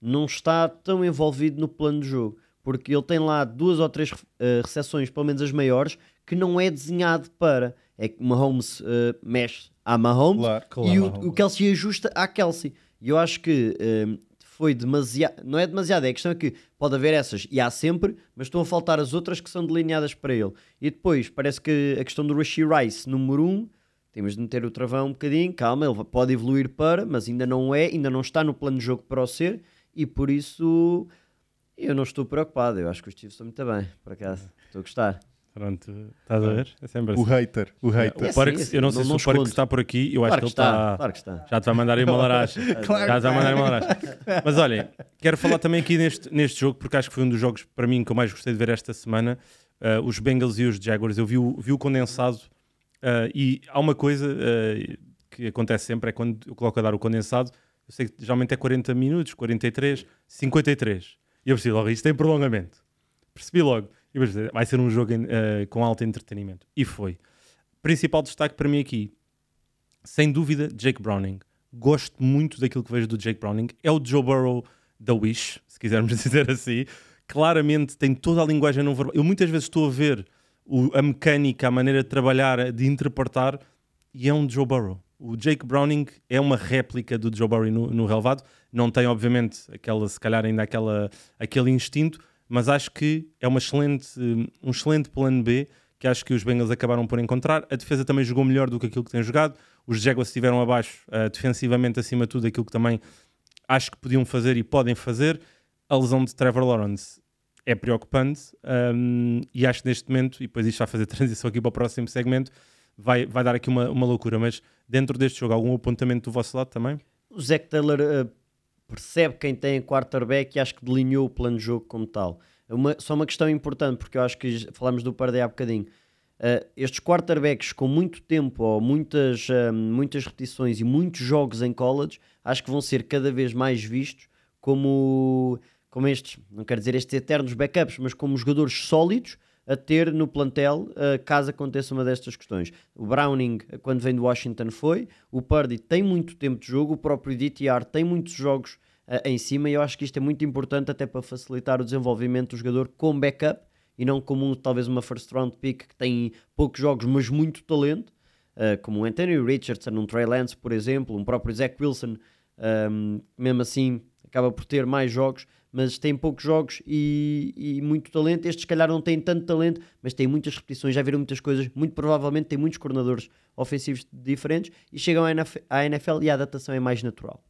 não está tão envolvido no plano de jogo. Porque ele tem lá duas ou três uh, recepções, pelo menos as maiores, que não é desenhado para. É que Mahomes uh, mexe a Mahomes Claro, e o, claro. o Kelsey ajusta à Kelsey. E eu acho que um, foi demasiado. Não é demasiado, é a questão é que pode haver essas, e há sempre, mas estão a faltar as outras que são delineadas para ele. E depois, parece que a questão do Rishi Rice, número 1, um, temos de meter o travão um bocadinho, calma, ele pode evoluir para, mas ainda não é, ainda não está no plano de jogo para o ser, e por isso eu não estou preocupado. Eu acho que os Chiefs estão muito bem, por acaso. Estou a gostar. Pronto, estás a ver? É sempre O assim. hater, o hater. O É Parks, sim, é sim. eu não Não- sei se o Parks escondo. está por aqui, eu acho Claro que que ele está, está. claro que está. Já te vai mandar aí uma laranja. Claro Já te vai que mandar aí uma laranja. Mas olhem, quero falar também aqui neste, neste jogo, porque acho que foi um dos jogos para mim que eu mais gostei de ver esta semana. Uh, os Bengals e os Jaguars. Eu vi o, vi o condensado uh, e há uma coisa uh, que acontece sempre: é quando eu coloco a dar o condensado, eu sei que geralmente é 40 minutos, 43, 53. E eu percebi logo, isto tem prolongamento. Percebi logo. E vai ser um jogo uh, com alto entretenimento. E foi. Principal destaque para mim aqui, sem dúvida, Jake Browning. Gosto muito daquilo que vejo do Jake Browning. É o Joe Burrow da Wish, se quisermos dizer assim. Claramente tem toda a linguagem não verbal. Eu muitas vezes estou a ver o- a mecânica, a maneira de trabalhar, de interpretar, e é um Joe Burrow. O Jake Browning é uma réplica do Joe Burrow no, no relevado. Não tem, obviamente, aquela, se calhar ainda aquela, aquele instinto, mas acho que é uma excelente, um excelente plano B que acho que os Bengals acabaram por encontrar. A defesa também jogou melhor do que aquilo que tem jogado. Os Jaguars estiveram abaixo, uh, defensivamente acima de tudo, aquilo que também acho que podiam fazer e podem fazer. A lesão de Trevor Lawrence é preocupante um, e acho que neste momento, e depois isto vai fazer transição aqui para o próximo segmento, vai, vai dar aqui uma, uma loucura. Mas dentro deste jogo, algum apontamento do vosso lado também? O Zac Taylor eh, percebe quem tem quarterback e acho que delineou o plano de jogo como tal. É Uma, só uma questão importante, porque eu acho que falámos do Pardé há bocadinho. Eh, estes quarterbacks com muito tempo ou muitas, eh, muitas repetições e muitos jogos em college, acho que vão ser cada vez mais vistos como, como estes, não quero dizer estes eternos backups, mas como jogadores sólidos a ter no plantel eh, caso aconteça uma destas questões. O Browning, eh, quando vem do Washington, foi. O Purdy tem muito tempo de jogo. O próprio DTR tem muitos jogos eh, em cima. E eu acho que isto é muito importante até para facilitar o desenvolvimento do jogador com backup e não como um, talvez uma first round pick que tem poucos jogos, mas muito talento. eh, como o Anthony Richardson, um Trey Lance, por exemplo, um próprio Zach Wilson, um, mesmo assim acaba por ter mais jogos, mas tem poucos jogos e, e muito talento. Estes, se calhar, não têm tanto talento, mas têm muitas repetições, já viram muitas coisas. Muito provavelmente têm muitos coordenadores ofensivos diferentes e chegam à NF à NFL e a adaptação é mais natural.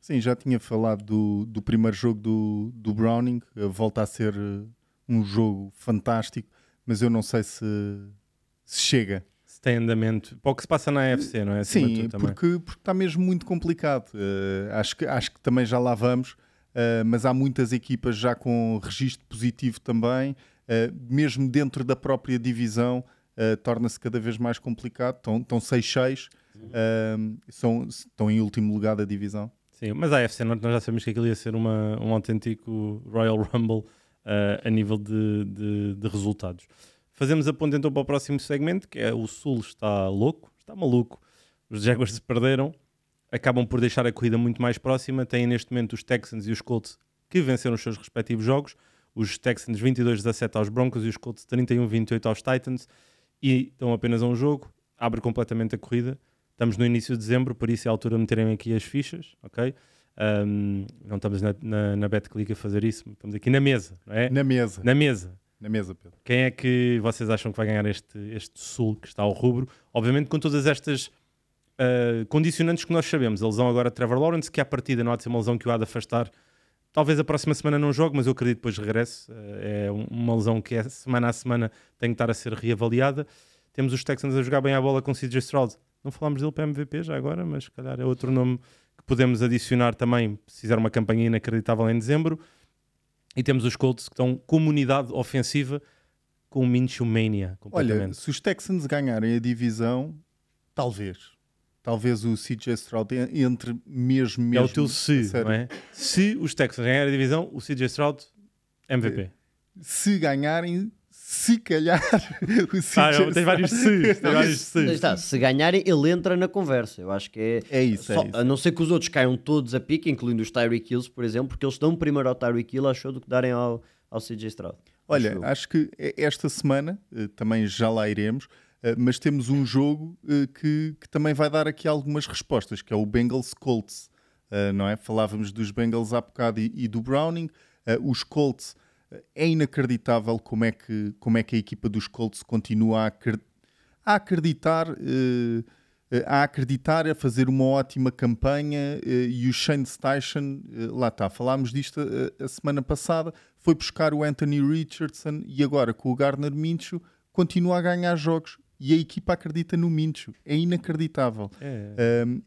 Sim, já tinha falado do, do primeiro jogo do, do Browning. eh, Volta a ser eh, um jogo fantástico, mas eu não sei se, se chega. Se tem andamento. Para o que se passa na AFC, não é? Acima Sim, porque, porque está mesmo muito complicado. Eh, acho, que, acho que também já lá vamos, eh, mas há muitas equipas já com registro positivo também, eh, mesmo dentro da própria divisão, eh, torna-se cada vez mais complicado. Estão, estão 6-6, eh, são, estão em último lugar da divisão. Sim, mas a AFC nós nós já sabemos que aquilo ia ser uma, um autêntico Royal Rumble a nível de, de- de resultados. Fazemos a ponte então para o próximo segmento, que é o Sul está louco, está maluco. Os Jaguars se perderam, acabam por deixar a corrida muito mais próxima. Têm neste momento os Texans e os Colts que venceram os seus respectivos jogos. Os Texans 22-17 aos Broncos e os Colts 31-28 aos Titans. E estão apenas a um jogo, abre completamente a corrida. Estamos no início de dezembro, por isso é a altura de meterem aqui as fichas, ok? Um, não estamos na, na, na BetClick a fazer isso, estamos aqui na mesa, não é? Na mesa. Na mesa. Na mesa, Pedro. Quem é que vocês acham que vai ganhar este, este sul que está ao rubro? Obviamente com todas estas uh, condicionantes que nós sabemos. A lesão agora de Trevor Lawrence, que à partida não há de ser uma lesão que o há de afastar. Talvez a próxima semana não jogue, mas eu acredito que depois regresse. Uh, é um- uma lesão que é semana a semana tem que estar a ser reavaliada. Temos os Texans a jogar bem a bola com CJ Stroud. Não falámos dele para MVP já agora, mas se calhar é outro nome que podemos adicionar também se fizer uma campanha inacreditável em dezembro. E temos os Colts que estão comunidade ofensiva com o Minshew Mania Olha, se os Texans ganharem a divisão, talvez. Talvez o CJ Stroud en- entre mesmo, mesmo. é o teu se, não é? Se os Texans ganharem a divisão, o CJ Stroud MVP. Se ganharem, se calhar o CJ Ah, não, tens vários se's, tens vários se's. está, se ganharem, ele entra na conversa. Eu acho que é. É isso, Só- é isso. A não ser que os outros caiam todos a pique, incluindo os Tyreek Hills, por exemplo, porque eles dão primeiro ao Tyreek Hill, achou do que darem ao, ao CJ Stroud. Olha, Acho acho que esta semana, eh, também já lá iremos, mas temos um jogo eh, que, que também vai dar aqui algumas respostas, que é o Bengals Colts. uh, não é? Falávamos dos Bengals há bocado e, e do Browning. Os Colts, é inacreditável como é, que, como é que a equipa dos Colts continua a, acre- a acreditar. a acreditar, a fazer uma ótima campanha e o Shane uh, lá está, falámos disto a, a semana passada, foi buscar o Anthony Richardson e agora com o Garner Minshew continua a ganhar jogos e a equipa acredita no Minshew. É inacreditável. É. Um,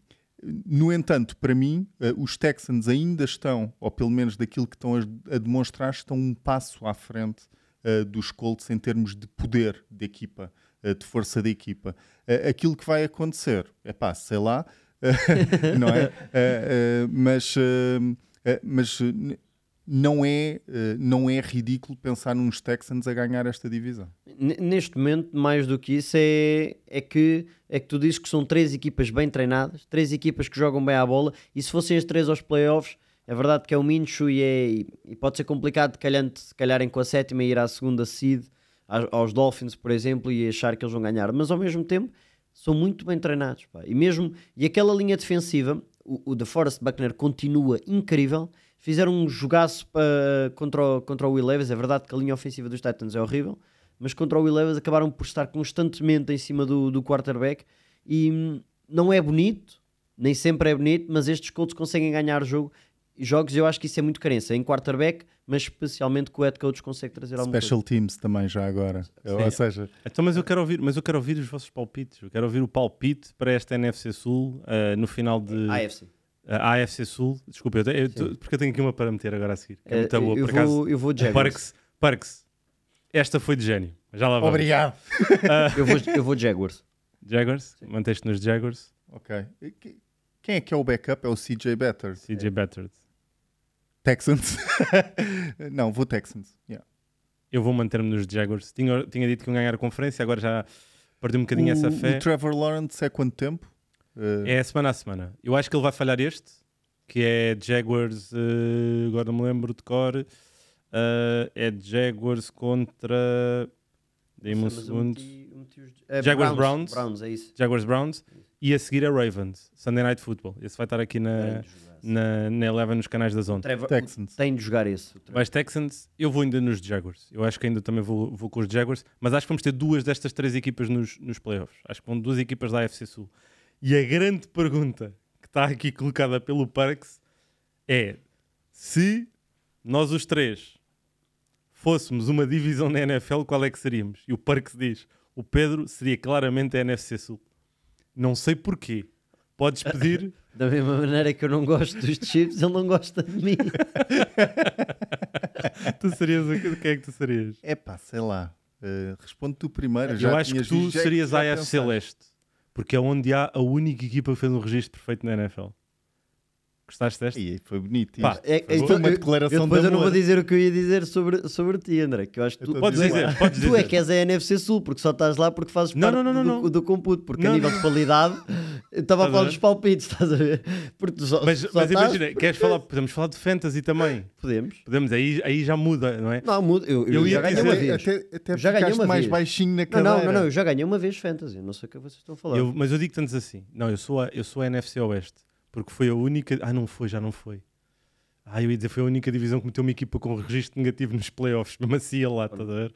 no entanto, para mim, uh, os Texans ainda estão, ou pelo menos daquilo que estão a, a demonstrar, estão um passo à frente uh, dos Colts em termos de poder de equipa, uh, de força da equipa. Uh, aquilo que vai acontecer, é pá, sei lá, não é? Mas mas não é, uh, não é ridículo pensar nos Texans a ganhar esta divisão. Neste momento, mais do que isso, é, é, que, é que tu dizes que são três equipas bem treinadas, três equipas que jogam bem à bola, e se fossem as três aos playoffs, é verdade que é o Minshew e, é, e pode ser complicado calhar, de calharem com a sétima e ir à segunda seed, aos, Dolphins, por exemplo, e achar que eles vão ganhar, mas ao mesmo tempo são muito bem treinados. pá. E mesmo e aquela linha defensiva, o, o DeForest Buckner continua incrível. Fizeram um jogaço pa- contra, o, contra o Will Levis. É verdade que a linha ofensiva dos Titans é horrível, mas contra o Will Levis acabaram por estar constantemente em cima do, do quarterback. E hum, não é bonito, nem sempre é bonito, mas estes Colts conseguem ganhar jogo, jogos. Eu acho que isso é muito carência em quarterback, mas especialmente que o head coach consegue trazer alguma coisa. Special Teams também já agora. Ou seja, Então, mas eu quero ouvir, mas eu quero ouvir os vossos palpites. Eu quero ouvir o palpite para esta NFC Sul uh, no final de AFC. A AFC Sul. Desculpa, eu eu porque eu tenho aqui uma para meter agora a seguir. Que é muito Eh, boa, eu, por acaso. vou, eu vou Jaguars. Parks, Parks. Esta foi de gênio. Já lá vamos. obrigado. Eu vou, eu vou Jaguars. Jaguars, manteste nos Jaguars. Ok. E que- Quem é que é o backup? É o CJ Better. CJ Beathard. Texans. não, vou Texans. Yeah. Eu vou manter-me nos Jaguars. Tinha, tinha dito que iam ganhar a conferência, agora já perdi um bocadinho essa o, fé. o Trevor Lawrence é quanto tempo? Uh, É semana a semana. Eu acho que ele vai falhar este, que é Jaguars, eh, agora não me lembro de cor. eh, é Jaguars contra. Dei-me um segundo. meti- meti os- é, Jaguars Browns. Browns, é isso. Jaguars Browns. E a seguir é Ravens, Sunday Night Football. Esse vai estar aqui na, na, na Eleven nos canais da Zona. Trevor- Texans. Tem de jogar esse. Vais Texans, eu vou ainda nos Jaguars. Eu acho que ainda também vou, vou com os Jaguars, mas acho que vamos ter duas destas três equipas nos, nos playoffs. Acho que vão duas equipas da AFC Sul. E a grande pergunta que está aqui colocada pelo Parks é se nós os três fôssemos uma divisão na NFL, qual é que seríamos? E o Parks diz: o Pedro seria claramente a NFC Sul. Não sei porquê. Podes pedir. Da mesma maneira que eu não gosto dos Chiefs, ele não gosta de mim. tu serias o que é que tu serias? É pá, sei lá. Uh, responde tu primeiro. Eu já acho que tu serias a AFC pensaste. Porque é onde há a única equipa que fez um registro perfeito na NFL. Gostaste desta? E foi bonito. Pá. É, Foi então, uma eu- declaração eu depois de eu não vou dizer o que eu ia dizer sobre, sobre ti, André. Que eu acho que tu, Podes tu, dizer, é, podes tu é dizer. que és a NFC Sul, porque só estás lá porque fazes Não, parte não, não, não, do, não. do computo. Porque Não, a nível de qualidade, eu estava a falar dos palpites, estás a ver? Porque só, Mas, só mas estás- imagina, queres falar? Podemos falar de fantasy também. Podemos. Podemos, aí, aí já muda, não é? Não, muda. Eu, eu, Eu ia já ganhei dizer- uma vez. até, até Já ganhei uma mais vez. baixinho na Não, cadeira. não, não, não, eu já ganhei uma vez fantasy. Eu não sei o que vocês estão a falar. Mas eu digo-te antes assim: não, eu sou, a, eu sou a NFC Oeste, porque foi a única. Ah, não foi, já não foi. Ah, eu ia dizer, foi a única divisão que meteu uma equipa com registro negativo nos playoffs, mesmo assim lá, estás a ver?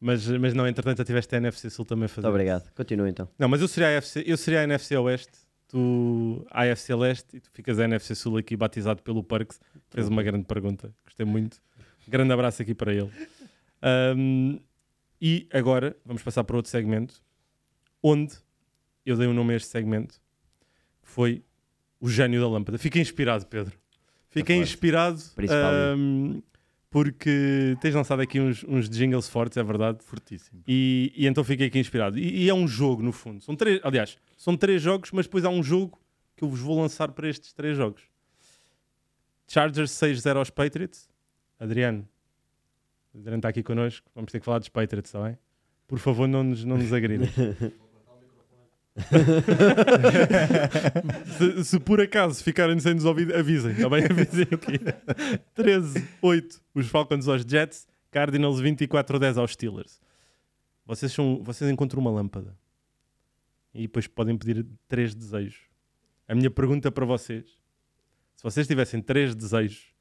Mas, mas não, entretanto, já tiveste a NFC Sul também a fazer. Muito obrigado. Continua então. Não, mas eu seria a AFC, eu seria a NFC Oeste, tu a AFC Leste e tu ficas a NFC Sul aqui batizado pelo Parks. Fez uma grande pergunta, gostei muito. Grande abraço aqui para ele. Ahm, e agora vamos passar para outro segmento, onde eu dei o nome a este segmento, que foi o gênio da lâmpada. Fiquei inspirado, Pedro. Fiquei inspirado ahm, porque tens lançado aqui uns, uns jingles fortes, é verdade. Fortíssimo. E, e então fiquei aqui inspirado. E, e é um jogo, no fundo. São três, aliás, são três jogos, mas depois há um jogo que eu vos vou lançar para estes três jogos. Chargers 6-0 aos Patriots. Adriano. Adriano está aqui connosco. Vamos ter que falar dos Patriots, está bem? Por favor, não nos, não nos agridam. se, se por acaso ficarem sem nos ouvir, avisem, está bem? Avisem aqui. 13-8 os Falcons aos Jets, Cardinals 24-10 aos Steelers. Vocês, são, vocês encontram uma lâmpada e depois podem pedir três desejos. A minha pergunta para vocês: se vocês tivessem três desejos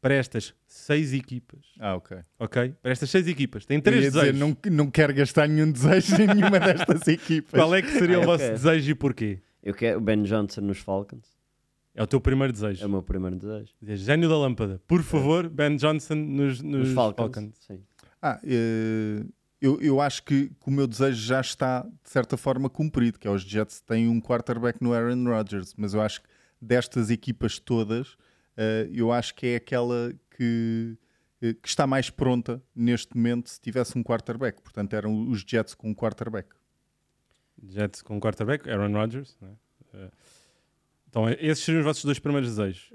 para estas seis equipas, Ah, ok. ok? Para estas seis equipas, Eu três ia dizer, desejos. não, não quero gastar nenhum desejo em nenhuma destas equipas. Qual é que seria Ah, o vosso ok. desejo e porquê? Eu quero o Ben Johnson nos Falcons. É o teu primeiro É desejo. o meu primeiro desejo. Dizer, Gênio da lâmpada. Por favor, Ben Johnson nos, nos Nos Falcons. Falcons. Sim. Ah, eh, eu, eu acho que, que o meu desejo já está, de certa forma, cumprido, que é os Jets têm um quarterback no Aaron Rodgers, mas eu acho que destas equipas todas, eh, eu acho que é aquela que, eh, que está mais pronta neste momento se tivesse um quarterback. Portanto, eram os Jets com um quarterback. Jets com quarterback, Aaron Rodgers. né? Eh, Então, esses seriam os vossos dois primeiros desejos.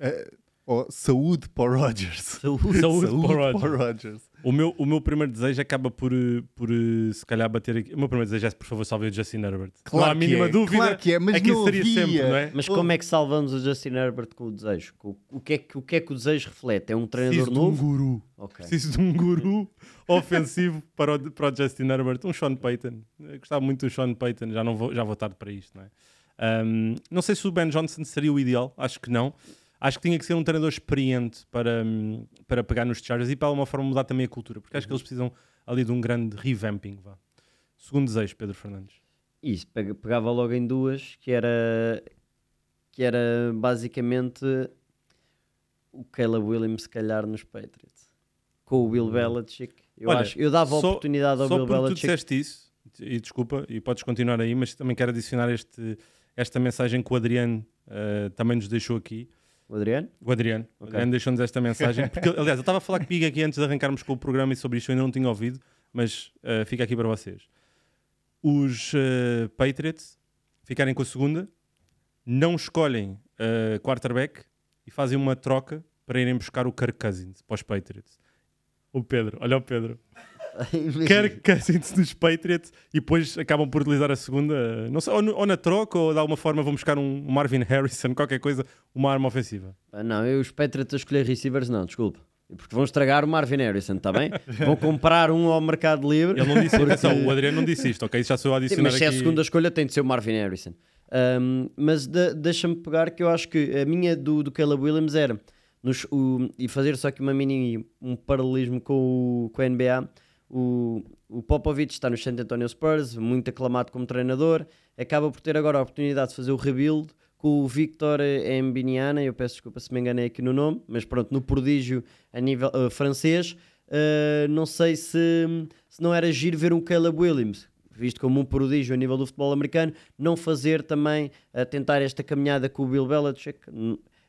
Oh, saúde para o Rodgers. Saúde. Saúde para o para o Rodgers. O meu, o meu primeiro desejo acaba por, eh, por eh, se calhar bater aqui. O meu primeiro desejo é, por favor, salve o Justin Herbert. não há a mínima é, dúvida. Claro que é, mas é que não seria havia. sempre, não é? Mas como é que salvamos o Justin Herbert com o desejo? Com- O que é que o, que é que o desejo reflete? É um treinador Preciso de um novo? guru. Ok. Preciso de um guru ofensivo para o, para o Justin Herbert. Um Sean Payton. Eu gostava muito do Sean Payton. Já, não vou, já vou tarde para isto, não é? Ahm, não sei se o Ben Johnson seria o ideal. Acho que não. Acho que tinha que ser um treinador experiente para, hum, para pegar nos Chargers e para alguma forma mudar também a cultura. Porque acho que eles precisam ali de um grande revamping. Vá. Segundo desejo, Pedro Fernandes. Isso, pega- pegava logo em duas, que era, que era basicamente o Caleb Williams, se calhar, nos Patriots. Com o Bill Belichick. Eu, Olha, acho, eu dava só- oportunidade ao Só Bill porque tu Belichick. disseste isso, e desculpa, e podes continuar aí, mas também quero adicionar este, esta mensagem que o Adriano eh, também nos deixou aqui. O Adriano? O Adriano, o Ok. Adriano deixou-nos esta mensagem. Porque, aliás, eu estava a falar comigo aqui antes de arrancarmos com o programa e sobre isto eu ainda não tinha ouvido, mas eh, fica aqui para vocês. Os eh, Patriots ficarem com a segunda, não escolhem eh, quarterback e fazem uma troca para irem buscar o Kirk Cousins para os Patriots. O Pedro, olha o Pedro. Kirk Cousins dos Patriots e depois acabam por utilizar a segunda, não sei, ou, ou na troca ou de alguma forma vão buscar um Marvin Harrison, qualquer coisa, uma arma ofensiva. Ah, não, eu os Patriots a escolher receivers, não, desculpa. Porque vão estragar o Marvin Harrison, está bem? Vão comprar um ao Mercado Livre. Ele não disse, Porque- atenção, o Adriano não disse isto, ok? Isso já sou a Sim, mas se é a aqui. segunda escolha, tem de ser o Marvin Harrison. Um, mas de- deixa-me pegar que eu acho que a minha do, do Caleb Williams era nos- o- e fazer só aqui uma mini um paralelismo com o, com a NBA. O, o Popovich está no San Antonio Spurs, muito aclamado como treinador, acaba por ter agora a oportunidade de fazer o rebuild com o Victor Mbiniana, eu peço desculpa se me enganei aqui no nome, mas pronto, no prodígio a nível eh, francês, eh, não sei se, se não era giro ver um Caleb Williams, visto como um prodígio a nível do futebol americano, não fazer também, a tentar esta caminhada com o Bill Belichick.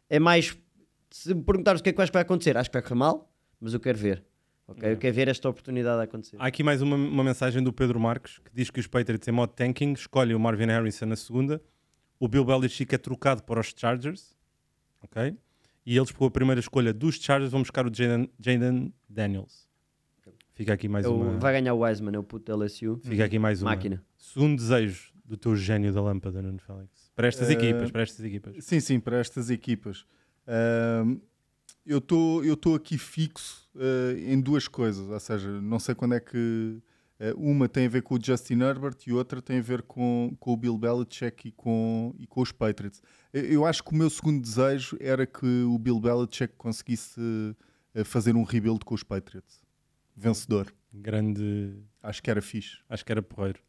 É mais, se me perguntares o que é que que vai acontecer, acho que vai correr mal, mas eu quero ver. Ok? Eu quero ver esta oportunidade a acontecer. Há aqui mais uma, uma mensagem do Pedro Marques que diz que os Patriots em modo tanking escolhem o Marvin Harrison na segunda, o Bill Belichick é trocado para os Chargers, ok? E eles, por a primeira escolha dos Chargers, vão buscar o Jaden Jaden Daniels. Fica aqui mais Eu- uma. Vai ganhar o Wiseman, é o puto LSU. Fica aqui mais uma. Máquina. Segundo desejo do teu gênio da lâmpada, Nuno Félix. Para estas Eh, equipas, para estas equipas. Sim, sim, para estas equipas. Estou eu estou aqui fixo ah, em duas coisas, ou seja, não sei quando é que ah, uma tem a ver com o Justin Herbert e outra tem a ver com, com o Bill Belichick e com, e com os Patriots. Eu, eu acho que o meu segundo desejo era que o Bill Belichick conseguisse fazer um rebuild com os Patriots. Vencedor. Grande. Acho que era fixe. Acho que era porreiro.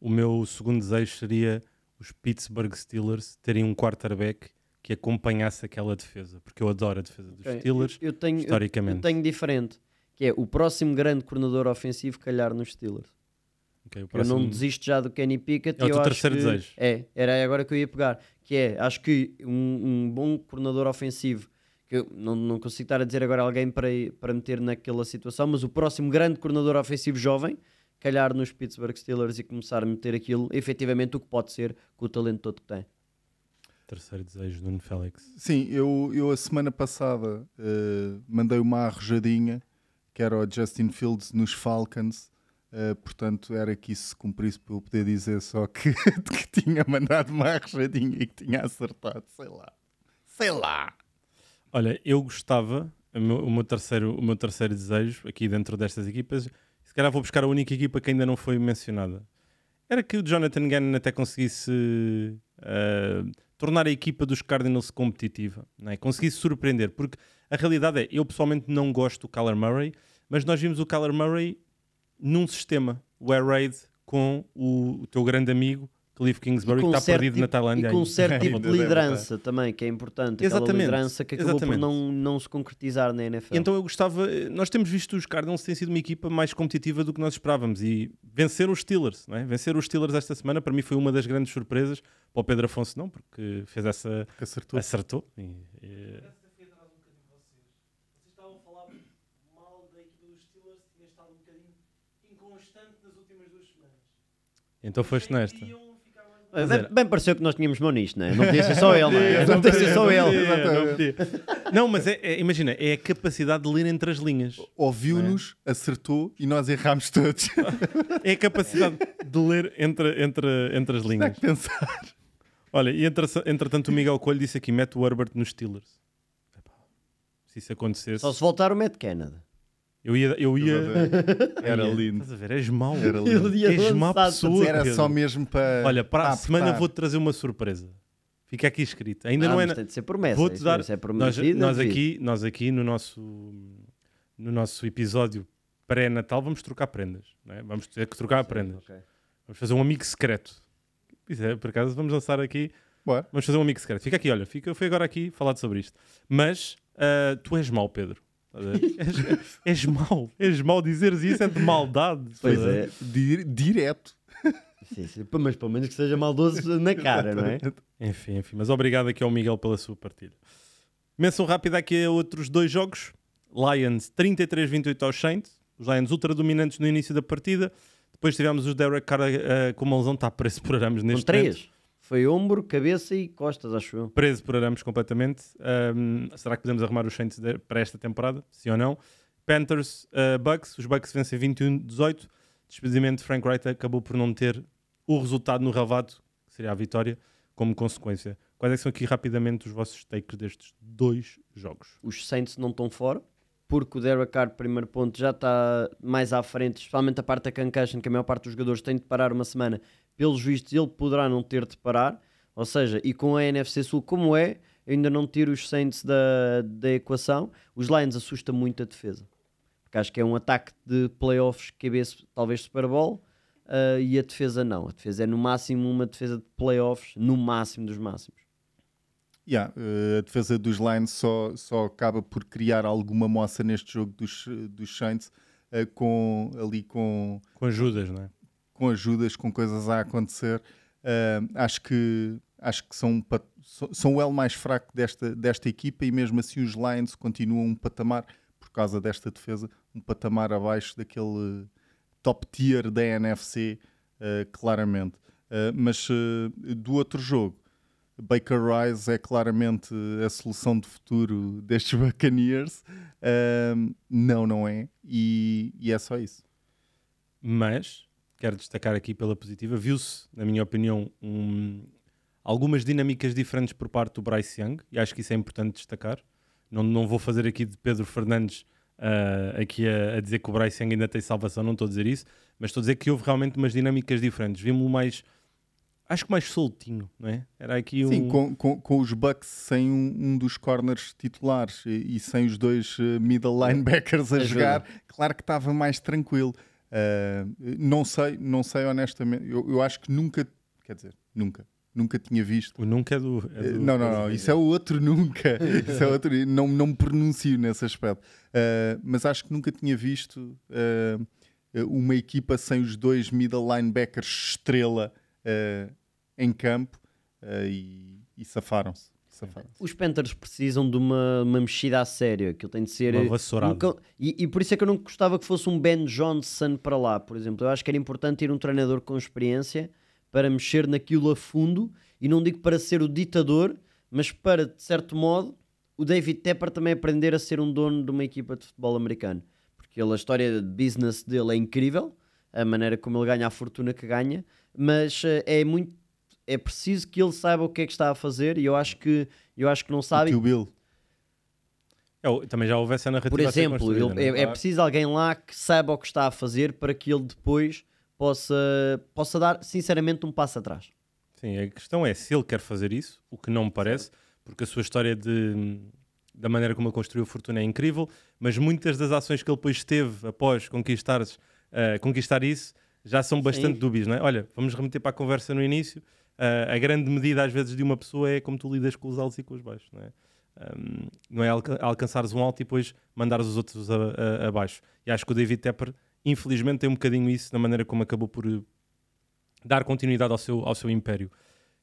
O meu segundo desejo seria os Pittsburgh Steelers terem um quarterback que acompanhasse aquela defesa, porque eu adoro a defesa dos Ok, Steelers, eu, eu tenho, eu- historicamente. eu tenho diferente, que é o próximo grande coordenador ofensivo calhar nos Steelers. Ok, o Eu próximo- não desisto já do Kenny Pickett. É o eu teu terceiro que- desejo. É, era agora que eu ia pegar. Que é, acho que um, um bom coordenador ofensivo, que eu não, não consigo estar a dizer agora alguém para, para meter naquela situação, mas o próximo grande coordenador ofensivo jovem, calhar nos Pittsburgh Steelers e começar a meter aquilo, efetivamente o que pode ser com o talento todo que tem. Terceiro desejo, Nuno Félix. Sim, eu, eu a semana passada eh, mandei uma arrojadinha que era o Justin Fields nos Falcons. eh, portanto, era que isso se cumprisse para eu poder dizer só que, que tinha mandado uma arrojadinha e que tinha acertado. Sei lá. Sei lá. Olha, eu gostava, o meu, o meu terceiro, o meu terceiro desejo aqui dentro destas equipas, se calhar vou buscar a única equipa que ainda não foi mencionada. Era que o Jonathan Gannon até conseguisse eh, tornar a equipa dos Cardinals competitiva, não é? conseguisse surpreender, porque a realidade é, eu pessoalmente não gosto do Kyler Murray, mas nós vimos o Kyler Murray num sistema, o Air Raid, com o, o teu grande amigo Cliff Kingsbury, que está perdido tipo- na Tailândia. E com um certo tipo de liderança também, que é importante. Aquela Exatamente, liderança que acabou exatamente. por não, não se concretizar na NFL. Então eu gostava, nós temos visto os Cardinals têm sido uma equipa mais competitiva do que nós esperávamos e vencer os Steelers, não é? vencer os Steelers esta semana para mim foi uma das grandes surpresas, para o Pedro Afonso não, porque fez essa, Que acertou. acertou. E, e- Vocês estavam a falar mal da equipa dos Steelers, tinha estado um bocadinho inconstante nas últimas duas semanas. então foste nesta. Bem, era- bem pareceu que nós tínhamos mão nisto, não é? Não podia ser só ele, não é? Não podia ser só ele. não podia. Não, mas é, é- imagina, é a capacidade de ler entre as linhas. Ouviu-nos, acertou e nós errámos todos. É a capacidade de ler entre, entre, entre as Dá linhas. que pensar. Olha, e entre- entretanto o Miguel Coelho disse aqui: mete o Herbert nos Steelers. Se isso acontecesse, Só se voltar o Matt Canada. Eu ia. Eu ia Era ia- lindo. Estás a ver? És mau. Era lindo. És má pessoa. Era Pedro. só mesmo para. Olha, para a semana vou-te trazer uma surpresa. Fica aqui escrito. Ainda Ah, não é. mas na- tem de ser promessa. Vou-te dar. é Nós, nós aqui, nós aqui no nosso, no nosso episódio pré-natal vamos trocar prendas. não é? Vamos ter que trocar prendas. Ok. Vamos fazer um amigo secreto. Isso é, por acaso, vamos lançar aqui. Bora. Vamos fazer um amigo secreto. Fica aqui, olha. Fica, eu fui agora aqui falar sobre isto. Mas ah, tu és mau, Pedro. A és, és mau. És mau dizeres isso, é de maldade. Pois a é. Di- Direto. Sim, sim. Mas pelo menos que seja maldoso na cara, não é? Enfim, enfim. Mas obrigado aqui ao Miguel pela sua partilha. Menção rápida aqui a outros dois jogos. Lions 33-28 aos Saints. Os Lions ultra dominantes no início da partida. Depois tivemos os Derek Carr ah, com uma lesão. Está preso por arames Com neste momento. três. Foi ombro, cabeça e costas, acho eu. preso por arames completamente. Ahm, será que podemos arrumar os Saints para esta temporada? Sim ou não? Panthers, uh, Bucks. Os Bucks vencem 21-18. Despedimento de Frank Wright acabou por não ter o resultado no relvado, que seria a vitória, como consequência. Quais é são aqui rapidamente os vossos takes destes dois jogos? Os Saints não estão fora, porque o Derek Carr, primeiro ponto, já está mais à frente, especialmente a parte da concussion, que a maior parte dos jogadores tem de parar uma semana. Pelos vistos, ele poderá não ter de parar. Ou seja, e com a NFC Sul como é, ainda não tiro os Saints da, da equação. Os Lions assusta muito a defesa. Porque acho que é um ataque de playoffs, QB, talvez Super Bowl, ah, e a defesa não. A defesa é no máximo uma defesa de playoffs, no máximo dos máximos. Yeah, eh, a defesa dos Lions só, só acaba por criar alguma moça neste jogo dos, dos Saints eh, com, ali com, Com ajudas, não é? com ajudas, com coisas a acontecer. Eh, acho que, acho que são, um são o L mais fraco desta, desta equipa e mesmo assim os Lions continuam um patamar, por causa desta defesa, um patamar abaixo daquele top tier da NFC, eh, claramente. Eh, mas do outro jogo, Baker Rise é claramente a solução de futuro destes Buccaneers. Não, não é. E, e é só isso. Mas quero destacar aqui pela positiva. Viu-se, na minha opinião, um- algumas dinâmicas diferentes por parte do Bryce Young e acho que isso é importante destacar. Não, não vou fazer aqui de Pedro Fernandes ah, aqui a, a dizer que o Bryce Young ainda tem salvação, não estou a dizer isso, mas estou a dizer que houve realmente umas dinâmicas diferentes. Vimos-lo mais, acho que mais soltinho, não é? Era aqui um. Sim, com, com, com os Bucks sem um, um dos corners titulares e, e sem os dois eh, middle linebackers a Ajuda. jogar, claro que estava mais tranquilo. Ah, não sei, não sei honestamente. Eu, eu acho que nunca, quer dizer, nunca, nunca tinha visto O nunca é do. é Eh, do- Não, não, não, isso é o outro nunca. Isso é outro, não, não me pronuncio nesse aspecto. Uh, mas acho que nunca tinha visto uh, uma equipa sem os dois middle linebackers estrela uh, em campo uh, e, e safaram-se. Os Panthers precisam de uma, uma mexida a sério. Aquilo tem de ser. Uma vassourada. um e, e por isso é que eu não gostava que fosse um Ben Johnson para lá, por exemplo. Eu acho que era importante ir um treinador com experiência para mexer naquilo a fundo. E não digo para ser o ditador, mas para, de certo modo, o David Tepper também aprender a ser um dono de uma equipa de futebol americano. Porque ele, a história de business dele é incrível, a maneira como ele ganha a fortuna que ganha, mas eh, é muito. É preciso que ele saiba o que é que está a fazer e eu acho que, eu acho que não sabe. E o Bill. É, o- também já houve essa narrativa. Por a ser exemplo, ele- é? é, é preciso alguém lá que saiba o que está a fazer para que ele depois possa, possa dar, sinceramente, um passo atrás. Sim, a questão é se ele quer fazer isso, o que não me parece, porque a sua história de, da maneira como ele construiu a fortuna é incrível, mas muitas das ações que ele depois teve após conquistar, uh, conquistar isso já são bastante Sim. dúbias, não é? Olha, vamos remeter para a conversa no início. Uh, a grande medida, às vezes, de uma pessoa é como tu lidas com os altos e com os baixos, não é? Um, não é alca alcançares um alto e depois mandares os outros abaixo. E acho que o David Tepper, infelizmente, tem um bocadinho isso na maneira como acabou por uh, dar continuidade ao seu, ao seu império.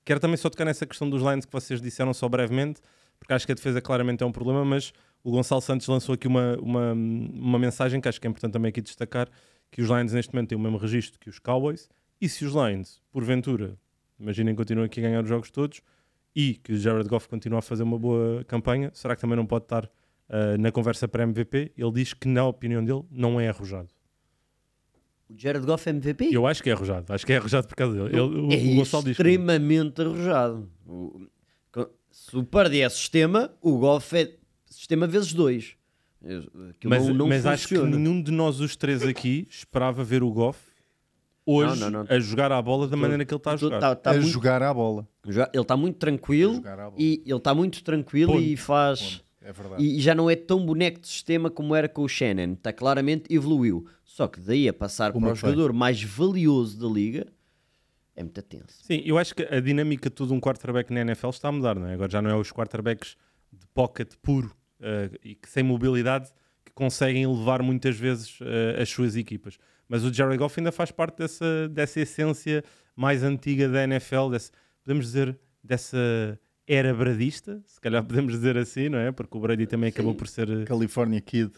Quero também só tocar nessa questão dos lines que vocês disseram só brevemente, porque acho que a defesa claramente é um problema, mas o Gonçalo Santos lançou aqui uma, uma, uma mensagem que acho que é importante também aqui destacar, que os Lions neste momento têm o mesmo registro que os Cowboys, e se os Lions, porventura, imaginem que continuam aqui a ganhar os jogos todos, e que o Jared Goff continua a fazer uma boa campanha, será que também não pode estar ah, na conversa para MVP? Ele diz que, na opinião dele, não é arrojado. O Jared Goff é MVP? Eu acho que é arrojado, acho que é arrojado por causa dele. Ele, o, é o Gonçalo diz que extremamente arrojado. O- Se o Purdy é sistema, o Goff é sistema vezes dois. Aquilo Mas, não, não mas acho que nenhum de nós os três aqui esperava ver o Goff hoje Não, não, não. a jogar a bola da maneira que ele está a jogar. tá- tá a muito- jogar à bola. ele está muito tranquilo à e ele está muito tranquilo Ponto. e faz. Ponto. É. E já não é tão boneco de sistema como era com o Shannon. Está claramente evoluiu. Só que daí a passar Como para o foi? jogador mais valioso da liga é muito tenso. Sim, eu acho que a dinâmica de todo um quarterback na NFL está a mudar, não é? Agora já não é os quarterbacks de pocket puro eh, e que sem mobilidade que conseguem levar muitas vezes eh, as suas equipas. Mas o Jared Goff ainda faz parte dessa, dessa essência mais antiga da NFL, desse- podemos dizer, dessa era bradista, se calhar podemos dizer assim, não é? Porque o Brady também acabou Sim. por ser eh, California Kid.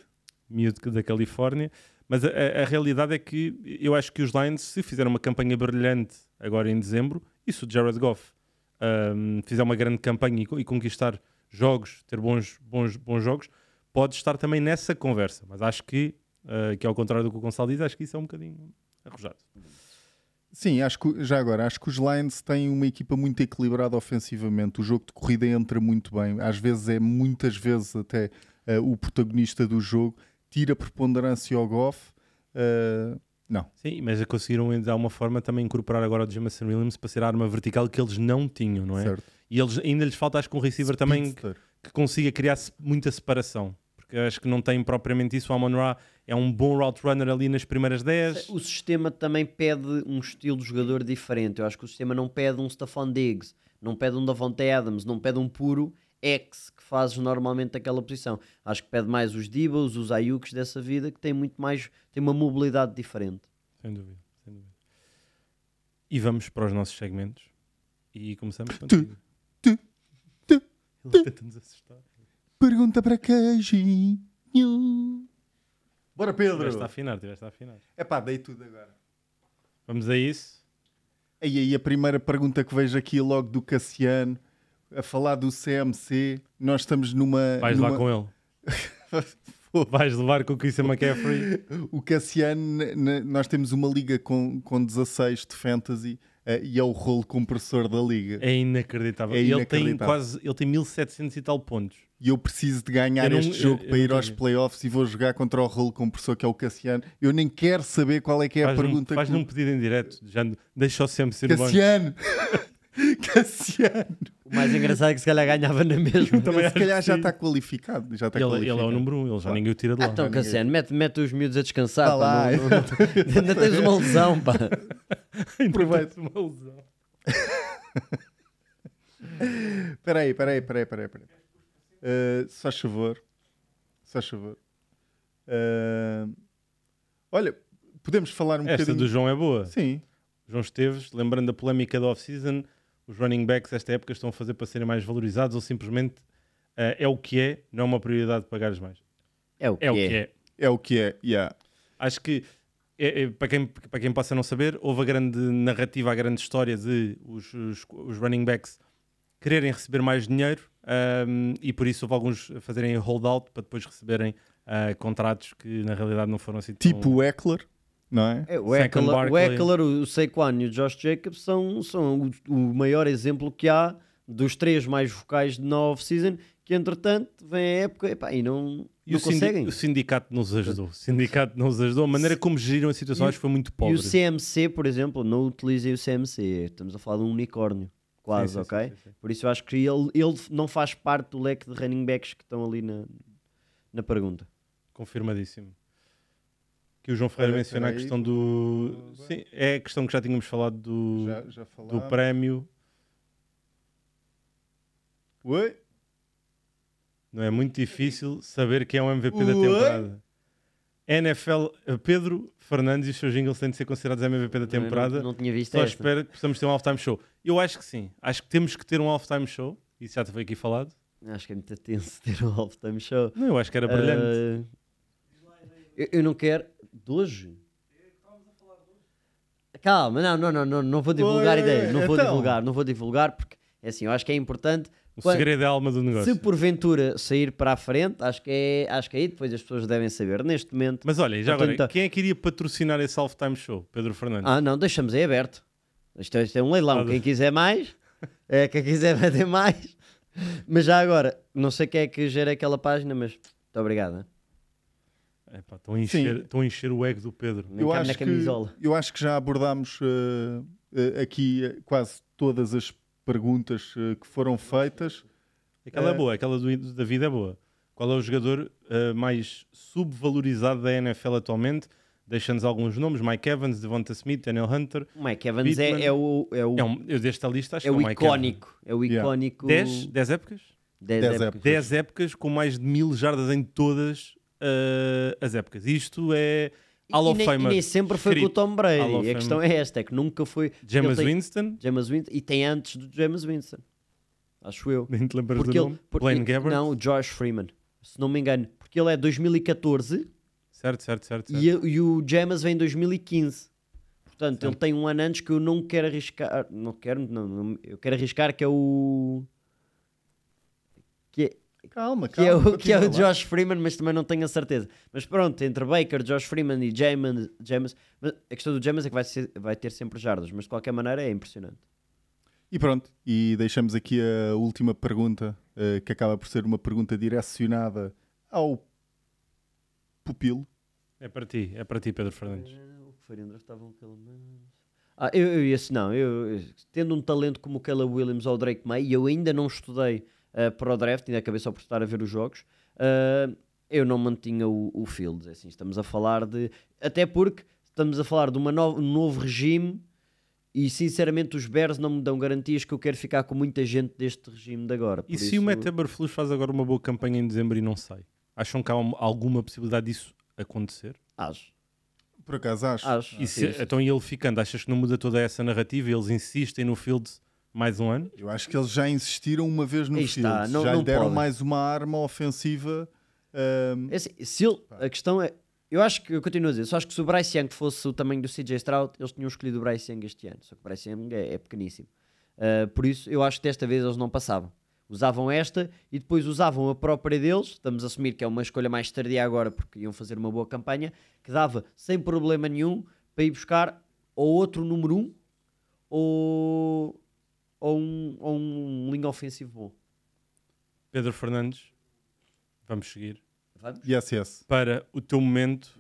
miúdo da Califórnia. Mas a, a- realidade é que eu acho que os Lions, se fizeram uma campanha brilhante agora em dezembro, e se o Jared Goff ahm, fizer uma grande campanha e, e conquistar jogos, ter bons, bons, bons jogos, pode estar também nessa conversa. Mas acho que, ah, que ao contrário do que o Gonçalo diz, acho que isso é um bocadinho arrojado. Sim, acho que, já agora, acho que os Lions têm uma equipa muito equilibrada ofensivamente. O jogo de corrida entra muito bem. Às vezes é, muitas vezes, até eh, o protagonista do jogo. Tira preponderância ao Goff. Eh, não, Sim, mas conseguiram de alguma forma também incorporar agora o Jameson Williams para ser a arma vertical que eles não tinham, não é? certo. E eles, ainda lhes falta, acho que um receiver também que, que consiga criar muita separação. Porque acho que não tem propriamente isso. O Amon Ra é um bom route runner ali nas primeiras 10. O sistema também pede um estilo de jogador diferente. Eu acho que o sistema não pede um Stephon Diggs, não pede um Davante Adams, não pede um puro X que fazes normalmente aquela posição. Acho que pede mais os Dibos, os Ayuks dessa vida que têm muito mais, têm uma mobilidade diferente. Sem dúvida, sem dúvida. E vamos para os nossos segmentos. E começamos contigo. tu, tu, Ele tenta-nos assustar. Pergunta para queijinho. Bora, Tiveste a Pedro. afinar, tiveste a afinar. É pá, dei tudo agora. Vamos a isso. E aí, a primeira pergunta que vejo aqui logo do Cassiano, a falar do CMC, nós estamos numa. Vais numa... lá com ele. Vais levar com o Christian McCaffrey. O Cassiano, nós temos uma liga com, com 16 de fantasy eh, e é o rolo compressor da liga. É inacreditável. É E ele inacreditável. tem quase ele tem 1700 e tal pontos. E eu preciso de ganhar não- este jogo eu- eu para ir aos playoffs e vou jogar contra o rolo compressor que é o Cassiano. Eu nem quero saber qual é que é a Faz-lhe um, pergunta faz que... um pedido em direto. Já deixa o sempre ser. Cassiano! Cassiano! O mais engraçado é que se calhar ganhava na mesma. Também se calhar já está qualificado. Já está Ele, ele é qualificado. o número 1, um, ele já ninguém o tira de Ah, lá. então, ninguém. Cassiano, mete, mete os miúdos a descansar. Vá pá, lá. não- não- ainda tens uma lesão, pá. Aproveita. Uma lesão. Espera aí, espera aí, espera aí, espera aí. Eh, se faz favor. Se faz favor. Eh, olha, podemos falar um Esta bocadinho... do João é boa. Sim. João Esteves, lembrando da polémica da off-season, os running backs esta época estão a fazer para serem mais valorizados ou simplesmente eh, é o que é, não é uma prioridade pagares mais. É o que É é. o que é. É o que é. Yeah. Acho que, é- é, para, quem, para quem possa não saber, houve a grande narrativa, a grande história de os, os, os running backs quererem receber mais dinheiro ahm, e por isso houve alguns a fazerem holdout para depois receberem ah, contratos que na realidade não foram assim tão... Tipo o Eckler, não é? É, o Saquon Eckler, o. Eckler, o Saquon e o Josh Jacobs são, são o, o maior exemplo que há dos três mais vocais de na off-season, que entretanto vem a época epá, e não, E não o, sindi- conseguem. o sindicato não os ajudou. O sindicato não os ajudou. A maneira como geriram a situação E o- acho que foi muito E pobre. o CMC, por exemplo, não utilizem o CMC. Estamos a falar de um unicórnio, quase, Sim, ok? sim, sim, sim. Por isso eu acho que ele, ele não faz parte do leque de running backs que estão ali na, na pergunta. Confirmadíssimo. Que o João Ferreira menciona a questão do. Sim, é a questão que já tínhamos falado do, Já, já do prémio. Oi? Não é muito difícil saber quem é o MVP da temporada. NFL, eh, Pedro Fernandes e os seus jingles têm de ser considerados MVP da temporada. Não, não tinha visto Só esta. espero que possamos ter um halftime show. Eu acho que sim. Acho que temos que ter um halftime show. Isso já foi aqui falado. Acho que é muito tenso ter um halftime show. Não, eu acho que era brilhante. Ah, eu, eu não quero. De hoje? Calma, não, não, não, não, não vou divulgar Oi, ideia. Não vou então. divulgar, não vou divulgar porque é assim, eu acho que é importante. O quando- segredo é a alma do negócio. Se porventura sair para a frente, acho que é, acho que aí depois as pessoas devem saber. Neste momento. Mas olha, já agora, tentar. quem é que iria patrocinar esse halftime show? Pedro Fernandes. Ah, não, deixamos aí aberto. Isto é, isto é um leilão. Ah, Quem quiser mais, é, quem quiser vai ter mais. Mas já agora, não sei quem é que gera aquela página, mas muito obrigado. Epá, Estão a, encher, Sim. estão a encher o ego do Pedro. Eu acho, na que, eu acho que já abordámos eh, eh, aqui eh, quase todas as perguntas eh, que foram feitas. Aquela é Eh, boa, aquela do do David é boa. Qual é o jogador eh, mais subvalorizado da NFL atualmente? Deixa-nos alguns nomes: Mike Evans, Devonta Smith, Daniel Hunter. O Mike Evans é, é o, é o, É um, eu desta lista acho é que o é o Mike Evans. icónico. É o Yeah. icónico. 10, 10 épocas? dez Dez épocas. épocas. 10 épocas com mais de mil jardas em todas eh, as épocas. Isto é Hall of Famer. e nem sempre foi com o. Tom Brady. A questão é esta: é que nunca foi. James ele Winston. James Winston. E tem antes do James Winston. Acho eu. Nem te lembras Porque do ele, nome? porque- Blaine Gabbert. Não, o Josh Freeman. Se não me engano. Porque ele é 2014 Certo, certo, certo. certo. e, e o James vem em 2015. Portanto, ele Certo. tem um ano antes que eu não quero arriscar. Não quero, não, não- eu quero arriscar que é o. Que é, Calma, que é calma. o, que é o. Josh Freeman, mas também não tenho a certeza. Mas pronto, entre Baker, Josh Freeman e James, James mas a questão do James é que vai, ser- vai ter sempre jardas, mas de qualquer maneira é impressionante. E pronto, e deixamos aqui a última pergunta, eh, que acaba por ser uma pergunta direcionada ao pupilo. É para ti, é para ti, Pedro Fernandes. O que foi, André? Estavam pelo menos. Ah, eu, eu esse não. Eu, eu- tendo um talento como o Caleb Williams ou o Drake May, e eu ainda não estudei ah, para o draft, ainda acabei só por estar a ver os jogos, ah, eu não mantinha o, o Fields. é Assim, estamos a falar de. Até porque estamos a falar de uma no- um novo regime e sinceramente os Bears não me dão garantias que eu quero ficar com muita gente deste regime de agora. E Por se isso- o Matt Eberflus faz agora uma boa campanha em dezembro e não sai? Acham que há um- alguma possibilidade disso acontecer? Acho. Por acaso acho. Acho. E se, então e ele ficando, achas que não muda toda essa narrativa e eles insistem no Fields mais um ano? Eu acho que eles já insistiram uma vez no Aí está, Fields. não- já não lhe deram podem. mais uma arma ofensiva. ahm, É assim, se ele, a questão é. Eu acho que eu continuo a dizer, só acho que se o Bryce Young fosse o tamanho do CJ Stroud, eles tinham escolhido o Bryce Young este ano. Só que o Bryce Young é, é pequeníssimo. Uh, por isso, eu acho que desta vez eles não passavam. Usavam esta e depois usavam a própria deles. Estamos a assumir que é uma escolha mais tardia agora porque iam fazer uma boa campanha. Que dava sem problema nenhum para ir buscar ou outro número 1 um, ou, ou, um, ou um linha ofensivo bom. Pedro Fernandes, vamos seguir. Vamos? yes, yes. Para o teu momento,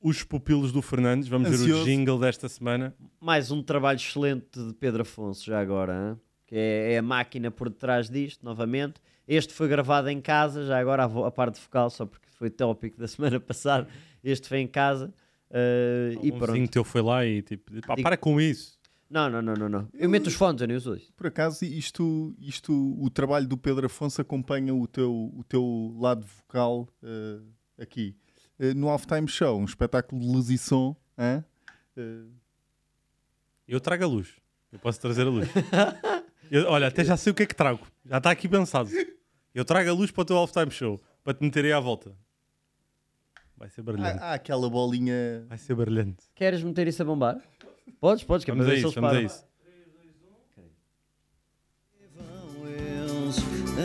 os pupilos do Fernandes, vamos ver o Ansioso. jingle desta semana. Mais um trabalho excelente de Pedro Afonso, já agora, hã? que é, é a máquina por detrás disto, novamente. Este foi gravado em casa, já agora a, a parte focal, só porque foi tópico da semana passada. Este foi em casa uh, e Um pronto. teu foi lá e tipo, pá, Digo- para com isso. Não, não, não, não, não. Eu meto os fones, eu nem uso isso. Por acaso, isto, isto, o trabalho do Pedro Afonso acompanha o teu, o teu lado vocal eh, aqui. Eh, no Halftime Show, um espetáculo de luz e som. hã? Eh, Eu trago a luz. Eu posso trazer a luz. Eu- olha, até já sei o que é que trago. Já está aqui pensado. Eu trago a luz para o teu halftime show. Para te meter aí à volta. Vai ser brilhante. há, há aquela bolinha. Vai ser brilhante. Queres meter isso a bombar? Podes, podes, que é Vamos para a isso, vamos a isso.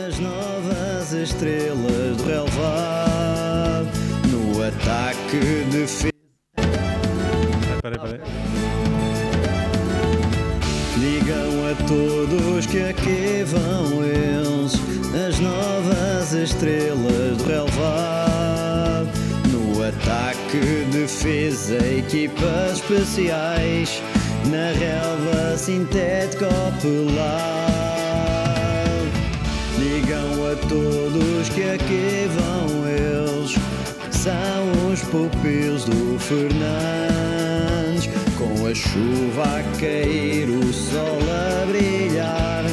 As novas estrelas do relevado no ataque de Espera aí, espera aí. Diga Digam a todos que aqui vão eles, as novas estrelas do relevado. Defesa, equipas especiais, na relva sintética pelar. Digam a todos que aqui vão eles, são os pupilos do Fernandes, com a chuva a cair, o sol a brilhar.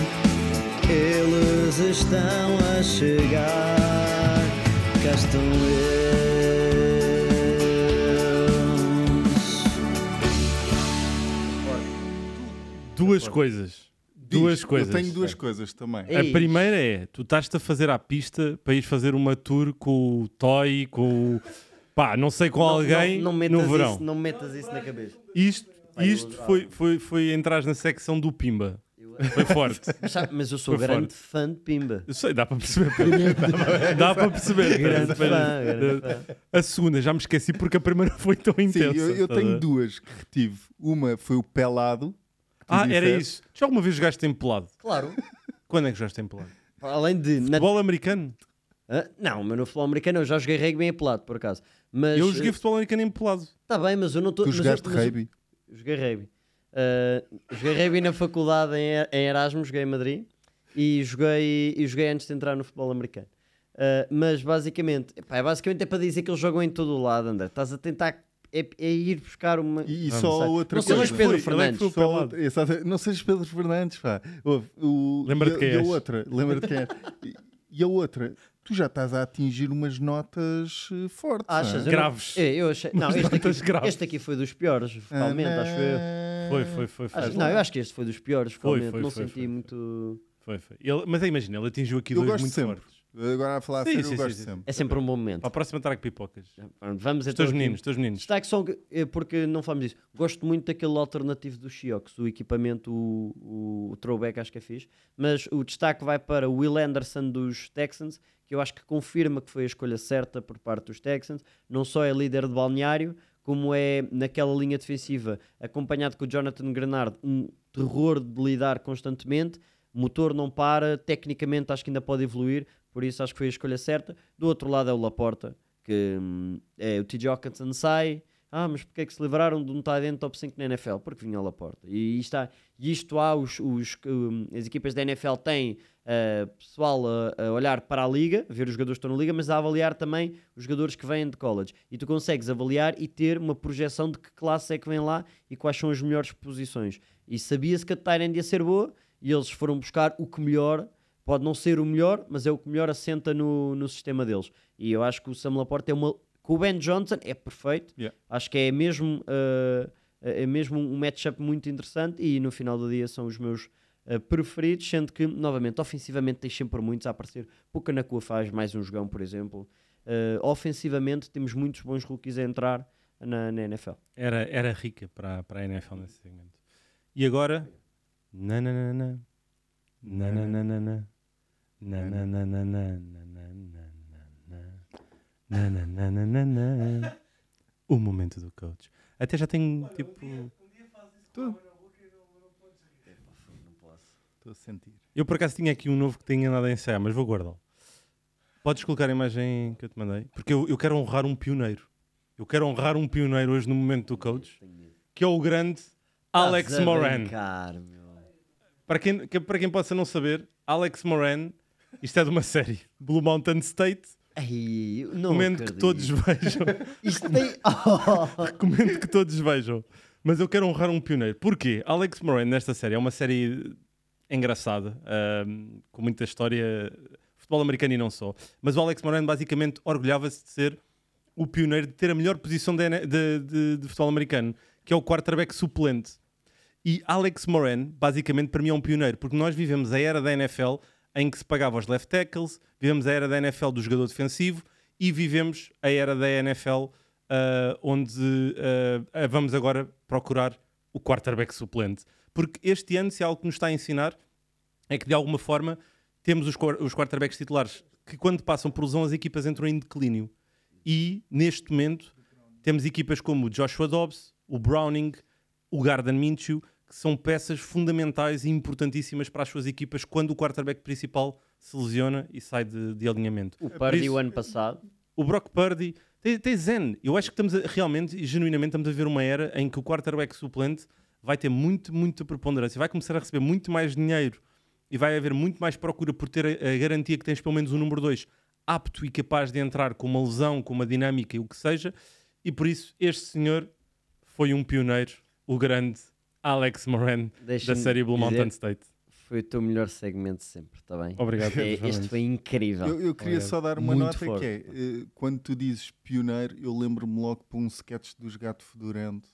Eles estão a chegar, cá estão eles. Duas coisas. Duas Diz, coisas. Eu tenho duas coisas também. É. A Eis. primeira é, tu estás-te a fazer à pista para ir fazer uma tour com o Toy, com o... Pá, não sei, com alguém não, não metas no verão. Isso, não metas isso na cabeça. Isto, isto eu- foi, foi, foi entrar na secção do Pimba. Foi forte. Mas, sabe, mas eu sou Foi grande fã de Pimba. Eu sei, dá para perceber. Dá para perceber. Grande fã, grande fã. A segunda já me esqueci porque a primeira foi tão Sim, intensa. eu, eu estás a tenho duas que retive. Uma foi o pelado. Ah, era isso. Já alguma vez jogaste em pelado? Claro. Quando é que jogaste em pelado? Além de. na- Futebol americano? Não, mas no futebol americano eu já joguei rugby em pelado, por acaso. Mas, Eu joguei futebol americano em pelado. Está bem, mas eu não estou. Tu jogaste mas eu, rugby. Joguei rugby. Ah, joguei rugby na faculdade em, em Erasmus, joguei em Madrid. E joguei, e joguei antes de entrar no futebol americano. Ah, mas basicamente, epá, é basicamente é para dizer que eles jogam em todo o lado, André. Estás a tentar. É, é ir buscar uma. E, e só outra Não sejas coisa. Pedro Ele é que Fernandes. foi o Só exato, não sejas Pedro Fernandes, pá. Lembra-te e a- quem e a outra, lembra-te quem é. E- a outra, tu já estás a atingir umas notas eh, fortes. Achas? não Eu é? não- Graves. É, eu achei. Não, este notas aqui, graves. este aqui foi dos piores, vocalmente, acho eu. Foi, foi, foi. foi. Acho- não, eu acho que este foi dos piores, Foi, vocalmente. foi, não foi, senti foi, foi. muito. Foi, foi. Ele- mas aí imagina, ele atingiu aqui Eu dois gosto muito sempre. fortes. Agora a falar a Sim, sério, sim, eu sim, gosto sim. sempre. É sempre um bom momento. Para a próxima trago pipocas. Vamos Os então. teus aqui. meninos, os teus meninos. Destaque só, eh, porque não falamos disso. Gosto muito daquele alternativo do Xiox, o equipamento, o, o, o throwback, acho que é fixe. Mas o destaque vai para o Will Anderson dos Texans, que eu acho que confirma que foi a escolha certa por parte dos Texans. Não só é líder de balneário, como é naquela linha defensiva, acompanhado com o Jonathan Grenard, um terror de lidar constantemente. O motor não para, tecnicamente acho que ainda pode evoluir, por isso acho que foi a escolha certa. Do outro lado é o Laporta, que hum, é o TJ Hawkinson sai. Ah, mas porque é que se livraram de um tight end top 5 na NFL? Porque vinha ao Laporta. E isto, há, isto há os, os, hum, as equipas da NFL têm uh, pessoal a, a olhar para a liga, ver os jogadores que estão na liga, mas a avaliar também os jogadores que vêm de college. E tu consegues avaliar e ter uma projeção de que classe é que vem lá e quais são as melhores posições. E sabia-se que a tight end ia ser boa e eles foram buscar o que melhor pode não ser o melhor, mas é o que melhor assenta no, no sistema deles. E eu acho que o Sam Laporte é uma. Com o Ben Johnson é perfeito. Yeah. Acho que é mesmo, uh, é mesmo um matchup muito interessante e no final do dia são os meus uh, preferidos, sendo que, novamente, ofensivamente tens sempre muitos a aparecer. Pouca na Cua faz mais um jogão, por exemplo. Uh, ofensivamente temos muitos bons rookies a entrar na, na NFL. Era, era rica para, para a NFL nesse segmento. E agora? Nananana. Nananana. O momento do coach. Até já tenho tipo. Estou a sentir. Eu por acaso tinha aqui um novo que tinha andado a ensaiar, mas vou guardá-lo. Podes colocar a imagem que eu te mandei? Porque eu, eu quero honrar um pioneiro. Eu quero honrar um pioneiro hoje no momento do coach, que é o grande Alex Moran. brincar, meu. Para quem, que- para quem possa não saber, Alex Moran, isto é de uma série, Blue Mountain State. Ai, recomendo que todos vejam. Isto tem. Oh! recomendo que todos vejam. Mas eu quero honrar um pioneiro. Porquê? Alex Moran nesta série é uma série engraçada, ahm, com muita história, futebol americano e não só. Mas o Alex Moran basicamente orgulhava-se de ser o pioneiro de ter a melhor posição de, de- de- de futebol americano, que é o quarterback suplente. E Alex Moran, basicamente, para mim é um pioneiro, porque nós vivemos a era da NFL em que se pagava os left tackles, vivemos a era da NFL do jogador defensivo e vivemos a era da NFL ah, onde ah, vamos agora procurar o quarterback suplente. Porque este ano, se algo que nos está a ensinar, é que de alguma forma temos os, os quarterbacks titulares que, quando passam por lesão, as equipas entram em declínio. E neste momento temos equipas como o Joshua Dobbs, o Browning, o Garden Minshew, que são peças fundamentais e importantíssimas para as suas equipas quando o quarterback principal se lesiona e sai de, de alinhamento. O Purdy o ano passado. O Brock Purdy tem, tem zen. Eu acho que estamos a- realmente e genuinamente estamos a ver uma era em que o quarterback suplente vai ter muito, muita preponderância. Vai começar a receber muito mais dinheiro e vai haver muito mais procura por ter a, a garantia que tens pelo menos o número 2 apto e capaz de entrar com uma lesão, com uma dinâmica e o que seja. E por isso este senhor foi um pioneiro, o grande Alex Moran da série Blue dizer, Mountain State. Foi o teu melhor segmento sempre, está bem? Obrigado. É, este foi incrível. Eu, eu queria Obrigado. só dar uma Muito nota forte. que é, eh, quando tu dizes pioneiro, eu lembro-me logo para um sketch dos Gato Fedorento.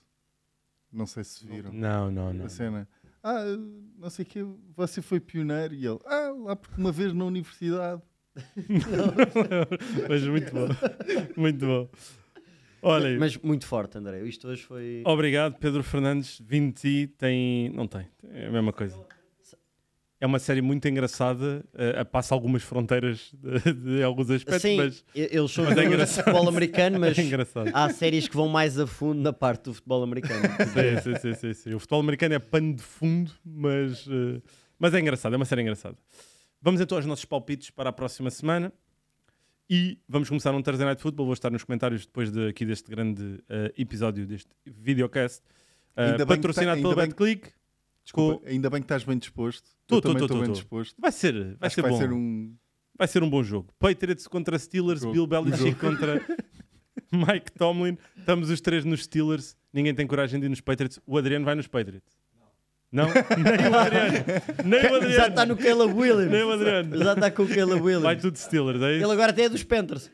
Não sei se viram. Não, não, não. A cena. Ah, não sei o que, você foi pioneiro. E ele, ah, lá porque uma vez na universidade. Mas muito bom. Muito bom. Olha, Mas muito forte, André. Isto hoje foi. obrigado, Pedro Fernandes. Vindo de ti, tem. Não tem. É a mesma coisa. É uma série muito engraçada, eh, passa algumas fronteiras de, de alguns aspectos, Sim, mas eles são mas é engraçado. futebol americano, mas é engraçado. há séries que vão mais a fundo na parte do futebol americano. Sim, sim, sim, sim, sim. O futebol americano é pano de fundo, mas, eh, mas é engraçado, é uma série engraçada. Vamos então aos nossos palpites para a próxima semana e vamos começar um Thursday Night Football. Vou estar nos comentários depois de, aqui deste grande eh, episódio, deste videocast, que patrocinado tá- pela BetClick. Desculpa, ainda bem que estás bem disposto. Tô, eu tô, também tô, estou tô, bem disposto. Vai ser, vai Acho ser que vai bom. ser um. Vai ser um bom jogo. Patriots contra Steelers, Jogo. Bill Belichick contra Mike Tomlin. Estamos os três nos Steelers. Ninguém tem coragem de ir nos Patriots. O Adriano vai nos Patriots. Não? Nem o Adriano. Nem o Já Adriano. está no Caleb Williams. Nem o Adriano. Já está com o Caleb Williams. Vai tudo Steelers, é Ele isso? agora até é dos Panthers.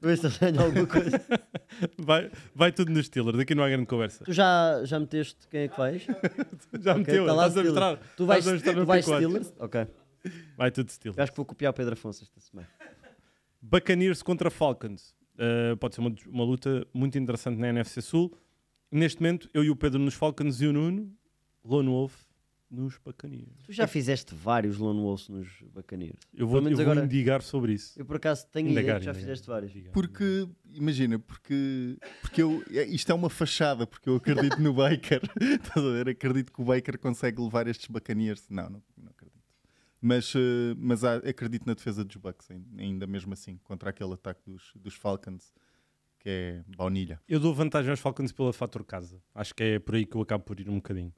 Vê se ele ganha alguma coisa. Vai, vai tudo nos Steelers. Aqui não há grande conversa. Tu já, já meteste quem é que vais? Já Ok, meteu, tá lá estás a mostrar. Tu vais, mostrar tu vais P4. Steelers? Ok. Vai tudo Steelers. Eu acho que vou copiar o Pedro Afonso esta semana. Buccaneers contra Falcons. Uh, pode ser uma, uma luta muito interessante na NFC Sul. Neste momento, eu e o Pedro nos Falcons e o Nuno, Lone Wolf, nos Buccaneers. Tu já fizeste vários Lone Wolves nos Buccaneers. Eu vou, Pelo eu vou agora- indigar sobre isso. Eu por acaso tenho Indagar, ideia que já indagar. fizeste vários. Porque, imagina, porque, porque eu, é- isto é uma fachada, porque eu acredito no Baker. Estás a ver? Acredito que o Baker consegue levar estes Buccaneers. Não, não, não acredito. Mas, eh, mas há- acredito na defesa dos Bucks, ain- ainda mesmo assim, contra aquele ataque dos, dos Falcons, que é baunilha. Eu dou vantagem aos Falcons pela fator casa. Acho que é por aí que eu acabo por ir um bocadinho.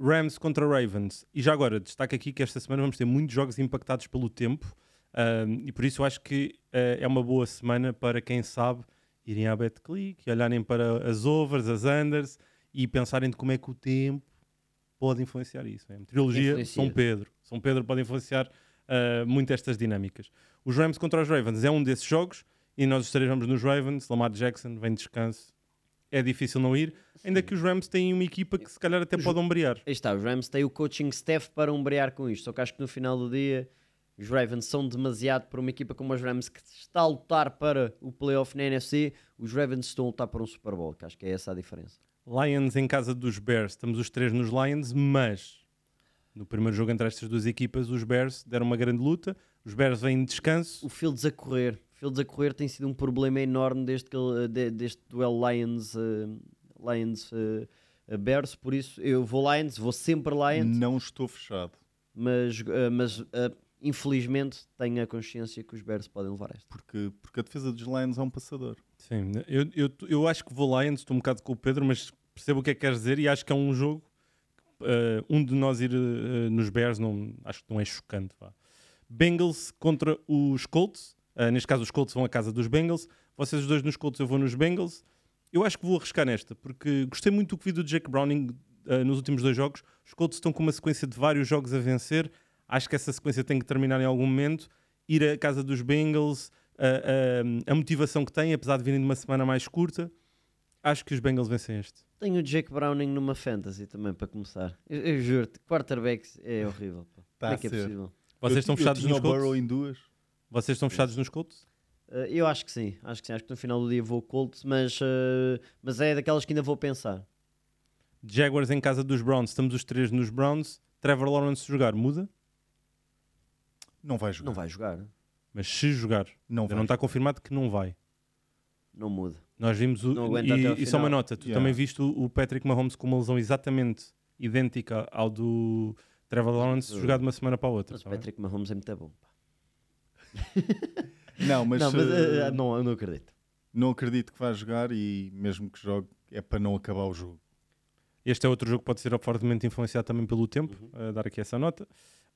Rams contra Ravens. E já agora, destaco aqui que esta semana vamos ter muitos jogos impactados pelo tempo. ahm, e por isso eu acho que eh, é uma boa semana para quem sabe irem à BetClick olharem para as overs, as unders e pensarem de como é que o tempo pode influenciar isso. É? Meteorologia, Influencia. São Pedro. São Pedro pode influenciar ah, muito estas dinâmicas. Os Rams contra os Ravens é um desses jogos e nós os três vamos nos Ravens. Lamar Jackson vem de descanso. É difícil não ir, ainda que os Rams têm uma equipa que se calhar até Os- pode ombrear. Aí está, os Rams têm o coaching staff para umbrear com isto. Só que acho que no final do dia os Ravens são demasiado para uma equipa como os Rams que está a lutar para o playoff na NFC. Os Ravens estão a lutar para um Super Bowl, que acho que é essa a diferença. Lions em casa dos Bears, estamos os três nos Lions, mas no primeiro jogo entre estas duas equipas, os Bears deram uma grande luta. Os Bears vêm de descanso. O Fields a correr. Fields a correr tem sido um problema enorme desde que ele- de- deste duelo Lions, eh, Lions eh, eh, Bears. Por isso eu vou Lions, vou sempre Lions, Não estou fechado. mas, eh, mas eh, infelizmente tenho a consciência que os Bears podem levar esta. Porque, porque a defesa dos Lions é um passador. Sim, eu, eu, eu acho que vou Lions, estou um bocado com o Pedro, mas percebo o que é que queres dizer e acho que é um jogo. eh, um de nós ir eh, nos Bears, não, acho que não é chocante. Vá. Bengals contra os Colts. Eh, neste caso, os Colts vão à casa dos Bengals. Vocês os dois nos Colts, eu vou nos Bengals. Eu acho que vou arriscar nesta, porque gostei muito do que vi do Jake Browning eh, nos últimos dois jogos. Os Colts estão com uma sequência de vários jogos a vencer. Acho que essa sequência tem que terminar em algum momento. Ir à casa dos Bengals, a, a- a motivação que têm, apesar de virem de uma semana mais curta, acho que os Bengals vencem este. Tenho o Jake Browning numa fantasy também para começar. Eu, eu juro-te, quarterbacks é horrível. pá. Tá Como é que é possível? Vocês Eu estão eu fechados tinha nos o Burrow Colts? em duas. Vocês estão fechados nos Colts? Uh, eu acho que sim, acho que sim. Acho que no final do dia vou Colts, mas, uh, mas é daquelas que ainda vou pensar. Jaguars em casa dos Browns, estamos os três nos Browns. Trevor Lawrence jogar, muda? Não vai jogar. Não vai jogar, Mas se jogar, Não não está confirmado que não vai. não muda. Nós vimos o. Não aguenta até ao e, e só uma final. nota: tu Yeah. também viste o, Patrick Mahomes com uma lesão exatamente idêntica ao do Trevor Lawrence, jogado de uma semana para a outra. Mas o tá bem? Patrick Mahomes é muito bom. Não, mas, não, mas eh, não, eu não acredito. não acredito que vá jogar e mesmo que jogue é para não acabar o jogo. Este é outro jogo que pode ser fortemente influenciado também pelo tempo, Uhum. a dar aqui essa nota.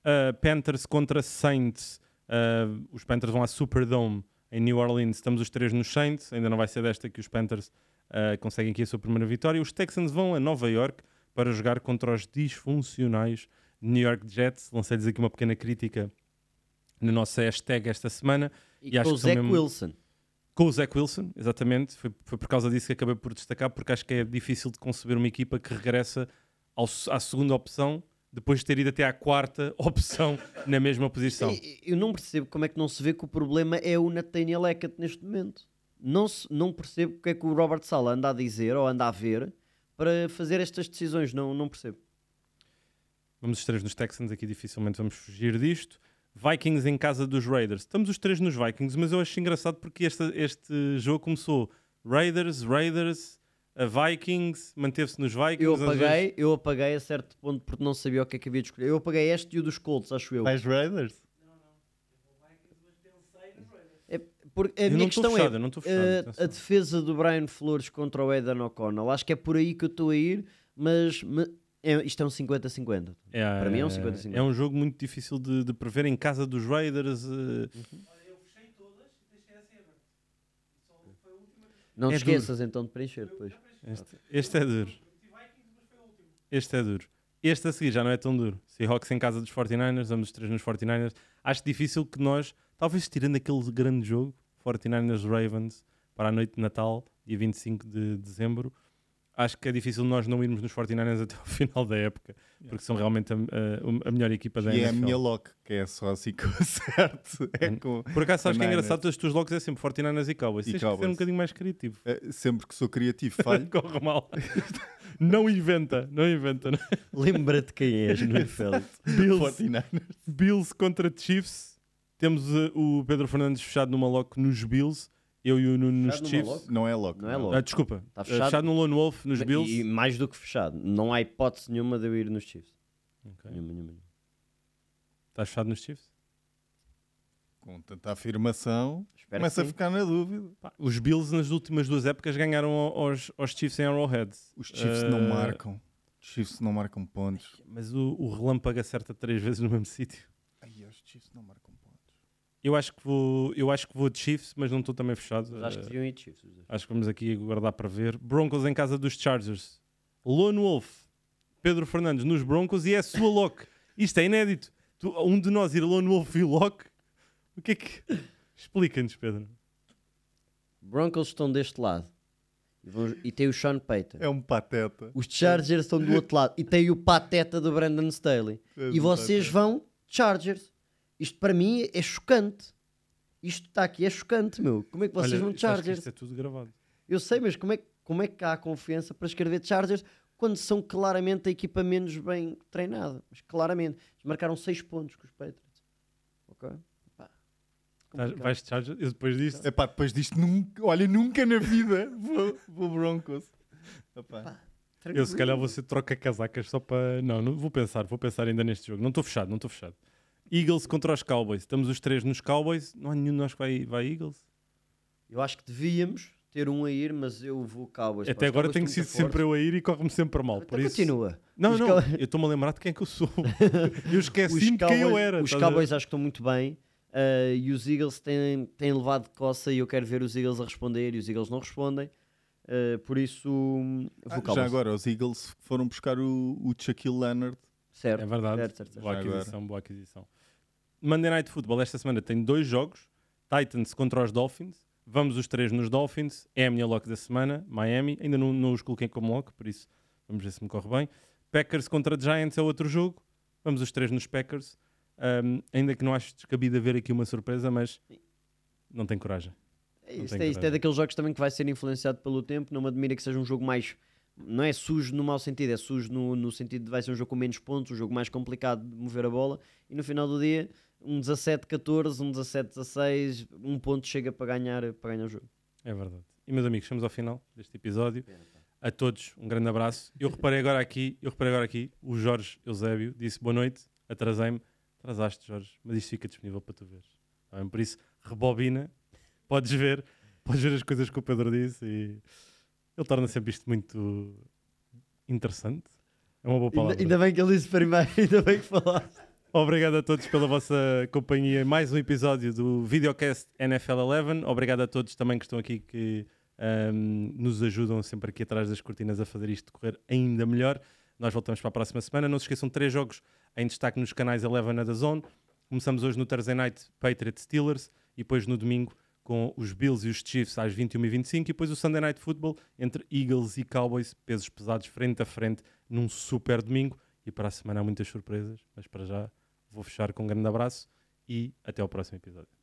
Uh, Panthers contra Saints. Uh, os Panthers vão à Superdome em New Orleans. Estamos os três nos Saints. Ainda não vai ser desta que os Panthers uh, conseguem aqui a sua primeira vitória. Os Texans vão a Nova York para jogar contra os disfuncionais New York Jets. Lancei-lhes aqui uma pequena crítica na nossa hashtag esta semana. E, E com o Zach mesmo- Wilson. Com o Zach Wilson, exatamente. Foi, foi por causa disso que acabei por destacar, porque acho que é difícil de conceber uma equipa que regressa ao à segunda opção depois de ter ido até à quarta opção na mesma posição. Eu não percebo como é que não se vê que o problema é o Nathaniel Hackett neste momento. Não, se- não percebo o que é que o Robert Sala anda a dizer ou anda a ver para fazer estas decisões. Não, não percebo. Vamos os três nos Texans, aqui dificilmente vamos fugir disto. Vikings em casa dos Raiders. Estamos os três nos Vikings, mas eu acho engraçado porque este, este jogo começou Raiders, Raiders, a Vikings, manteve-se nos Vikings. Eu às vezes- apaguei, eu apaguei a certo ponto porque não sabia o que é que havia de escolher. Eu apaguei este e o dos Colts, acho eu. Mais Raiders? É, porque a Eu minha não estou questão fechado, é não fechado. eh, atenção. a defesa do Brian Flores contra o Eden O'Connell. Acho que é por aí que eu estou a ir, mas me- é- isto é um 50-50. É, Para mim é um 50-50. É um jogo muito difícil de, de prever em casa dos Raiders. eh, Não É te esqueças então de preencher depois. Este, este é duro. Este é duro. Este a seguir já não é tão duro. Seahawks em casa dos 49ers, vamos os três nos 49ers. Acho difícil que nós, talvez tirando aquele grande jogo, 49ers Ravens, para a noite de Natal, dia 25 de dezembro, acho que é difícil nós não irmos nos 49ers até ao final da época, porque são realmente a, a- a melhor equipa da E é a minha lock, que é só assim que eu acerto. É com, Por acaso acho que é engraçado, os teus logos é sempre 49ers e Cowboys. E Tens que ser um bocadinho mais criativo. é, sempre que sou criativo, falho. Corre mal. não inventa, não inventa. Lembra-te quem és, Nuno Félix. Bills, 49ers. Bills contra Chiefs. Temos uh, o Pedro Fernandes fechado numa lock nos Bills. Eu e o Nuno nos Chiefs. Não é lock. Não é lock. Ah, desculpa, Tá Uh, fechado? fechado no Lone Wolf nos Bills. E mais do que fechado. Não há hipótese nenhuma de eu ir nos Chiefs. Ok. Nenhuma, nenhuma, nenhuma. Estás fechado nos Chiefs? Com tanta afirmação, Espero começa a ficar na dúvida. Pá, os Bills nas últimas duas épocas ganharam ao- aos, aos Chiefs em Arrowhead. Os Chiefs não Uh, marcam. Os Chiefs não marcam pontos. Mas o, o relâmpago acerta três vezes no mesmo sítio. Ai, os Chiefs não marcam pontos. Eu acho que vou, eu acho que vou de Chiefs, mas não estou também fechado. Mas acho que deviam ir Chiefs. os dois. Acho que vamos aqui aguardar para ver. Broncos em casa dos Chargers. Lone Wolf. Pedro Fernandes nos Broncos e é a sua lock. Isto é inédito. Tu- um de nós ir Lone Wolf e lock. O que é que. Explica-nos, Pedro. Broncos estão deste lado. E, vão- e tem o Sean Payton. É um pateta. Os Chargers estão do outro lado. E tem o pateta do Brandon Staley. És E vocês pateta. vão Chargers. Isto para mim é chocante. Isto está aqui, é chocante, meu. Como é que vocês Olha, vão Chargers? Isto é tudo gravado. Eu sei, mas como é, que- como é que há confiança para escrever Chargers quando são claramente a equipa menos bem treinada? Mas claramente. Eles marcaram 6 pontos com os Patriots. Ok? Complicado. Vais de Chargers e depois disto. Epá, depois disto, nunca, olha, nunca na vida vou, vou Broncos. Epá. Pá, Eu se calhar ser troca casacas só para. Não, não vou pensar, vou pensar ainda neste jogo. Não estou fechado, não estou fechado. Eagles contra os Cowboys. Estamos os três nos Cowboys. Não há nenhum de nós que vai, vai Eagles. Eu acho que devíamos ter um a ir, mas eu vou Cowboys. Até agora Cowboys tenho sido sempre eu a ir e corre-me sempre mal. fortes. Por Então isso... continua. Não, Os não, eu estou-me a lembrar de quem é que eu sou. eu esqueci Os de quem eu era. Os? Cowboys acho que estão muito bem. uh, e os Eagles têm, têm levado de coça e eu quero ver os Eagles a responder e os Eagles não respondem. Uh, por isso, vou Ah, Cowboys. já agora, os Eagles foram buscar o, o Shaquille Leonard. Certo, É verdade. certo, certo, certo. Boa agora. aquisição, boa aquisição. Monday Night Football esta semana tem dois jogos. Titans contra os Dolphins. Vamos os três nos Dolphins. É a minha lock da semana. Miami. Ainda não, não os coloquei como lock, por isso vamos ver se me corre bem. Packers contra Giants é outro jogo. Vamos os três nos Packers. Um, ainda que não acho descabido haver aqui uma surpresa, mas não tenho coragem. É Não isto, tem é, isto é daqueles jogos também que vai ser influenciado pelo tempo. Não me admira que seja um jogo mais. Não é sujo no mau sentido, é sujo no, no sentido de vai ser um jogo com menos pontos, um jogo mais complicado de mover a bola. E no final do dia, um 17-14, um 17-16, um ponto chega para ganhar, para ganhar o jogo. É verdade. E meus amigos, chegamos ao final deste episódio. a todos, um grande abraço. Eu reparei agora aqui, eu reparei agora aqui, o Jorge Eusébio disse boa noite, atrasei-me. Atrasaste, Jorge, mas isto fica disponível para tu veres. Tá? Por isso, rebobina, podes ver, podes ver as coisas que o Pedro disse e ele torna sempre isto muito interessante. É uma boa palavra. Ainda, ainda bem que ele disse primeiro, ainda bem que falaste. Obrigado a todos pela vossa companhia. Mais um episódio do Videocast NFL 11. Obrigado a todos também que estão aqui que um, nos ajudam sempre aqui atrás das cortinas a fazer isto correr ainda melhor. Nós voltamos para a próxima semana. Não se esqueçam, três jogos em destaque nos canais 11 na da Zone. Começamos hoje no Thursday Night Patriots Steelers e depois no domingo com os Bills e os Chiefs às 21h25 e depois o Sunday Night Football entre Eagles e Cowboys, pesos pesados frente a frente num super domingo. E para a semana há muitas surpresas, mas para já vou fechar com um grande abraço e até ao próximo episódio.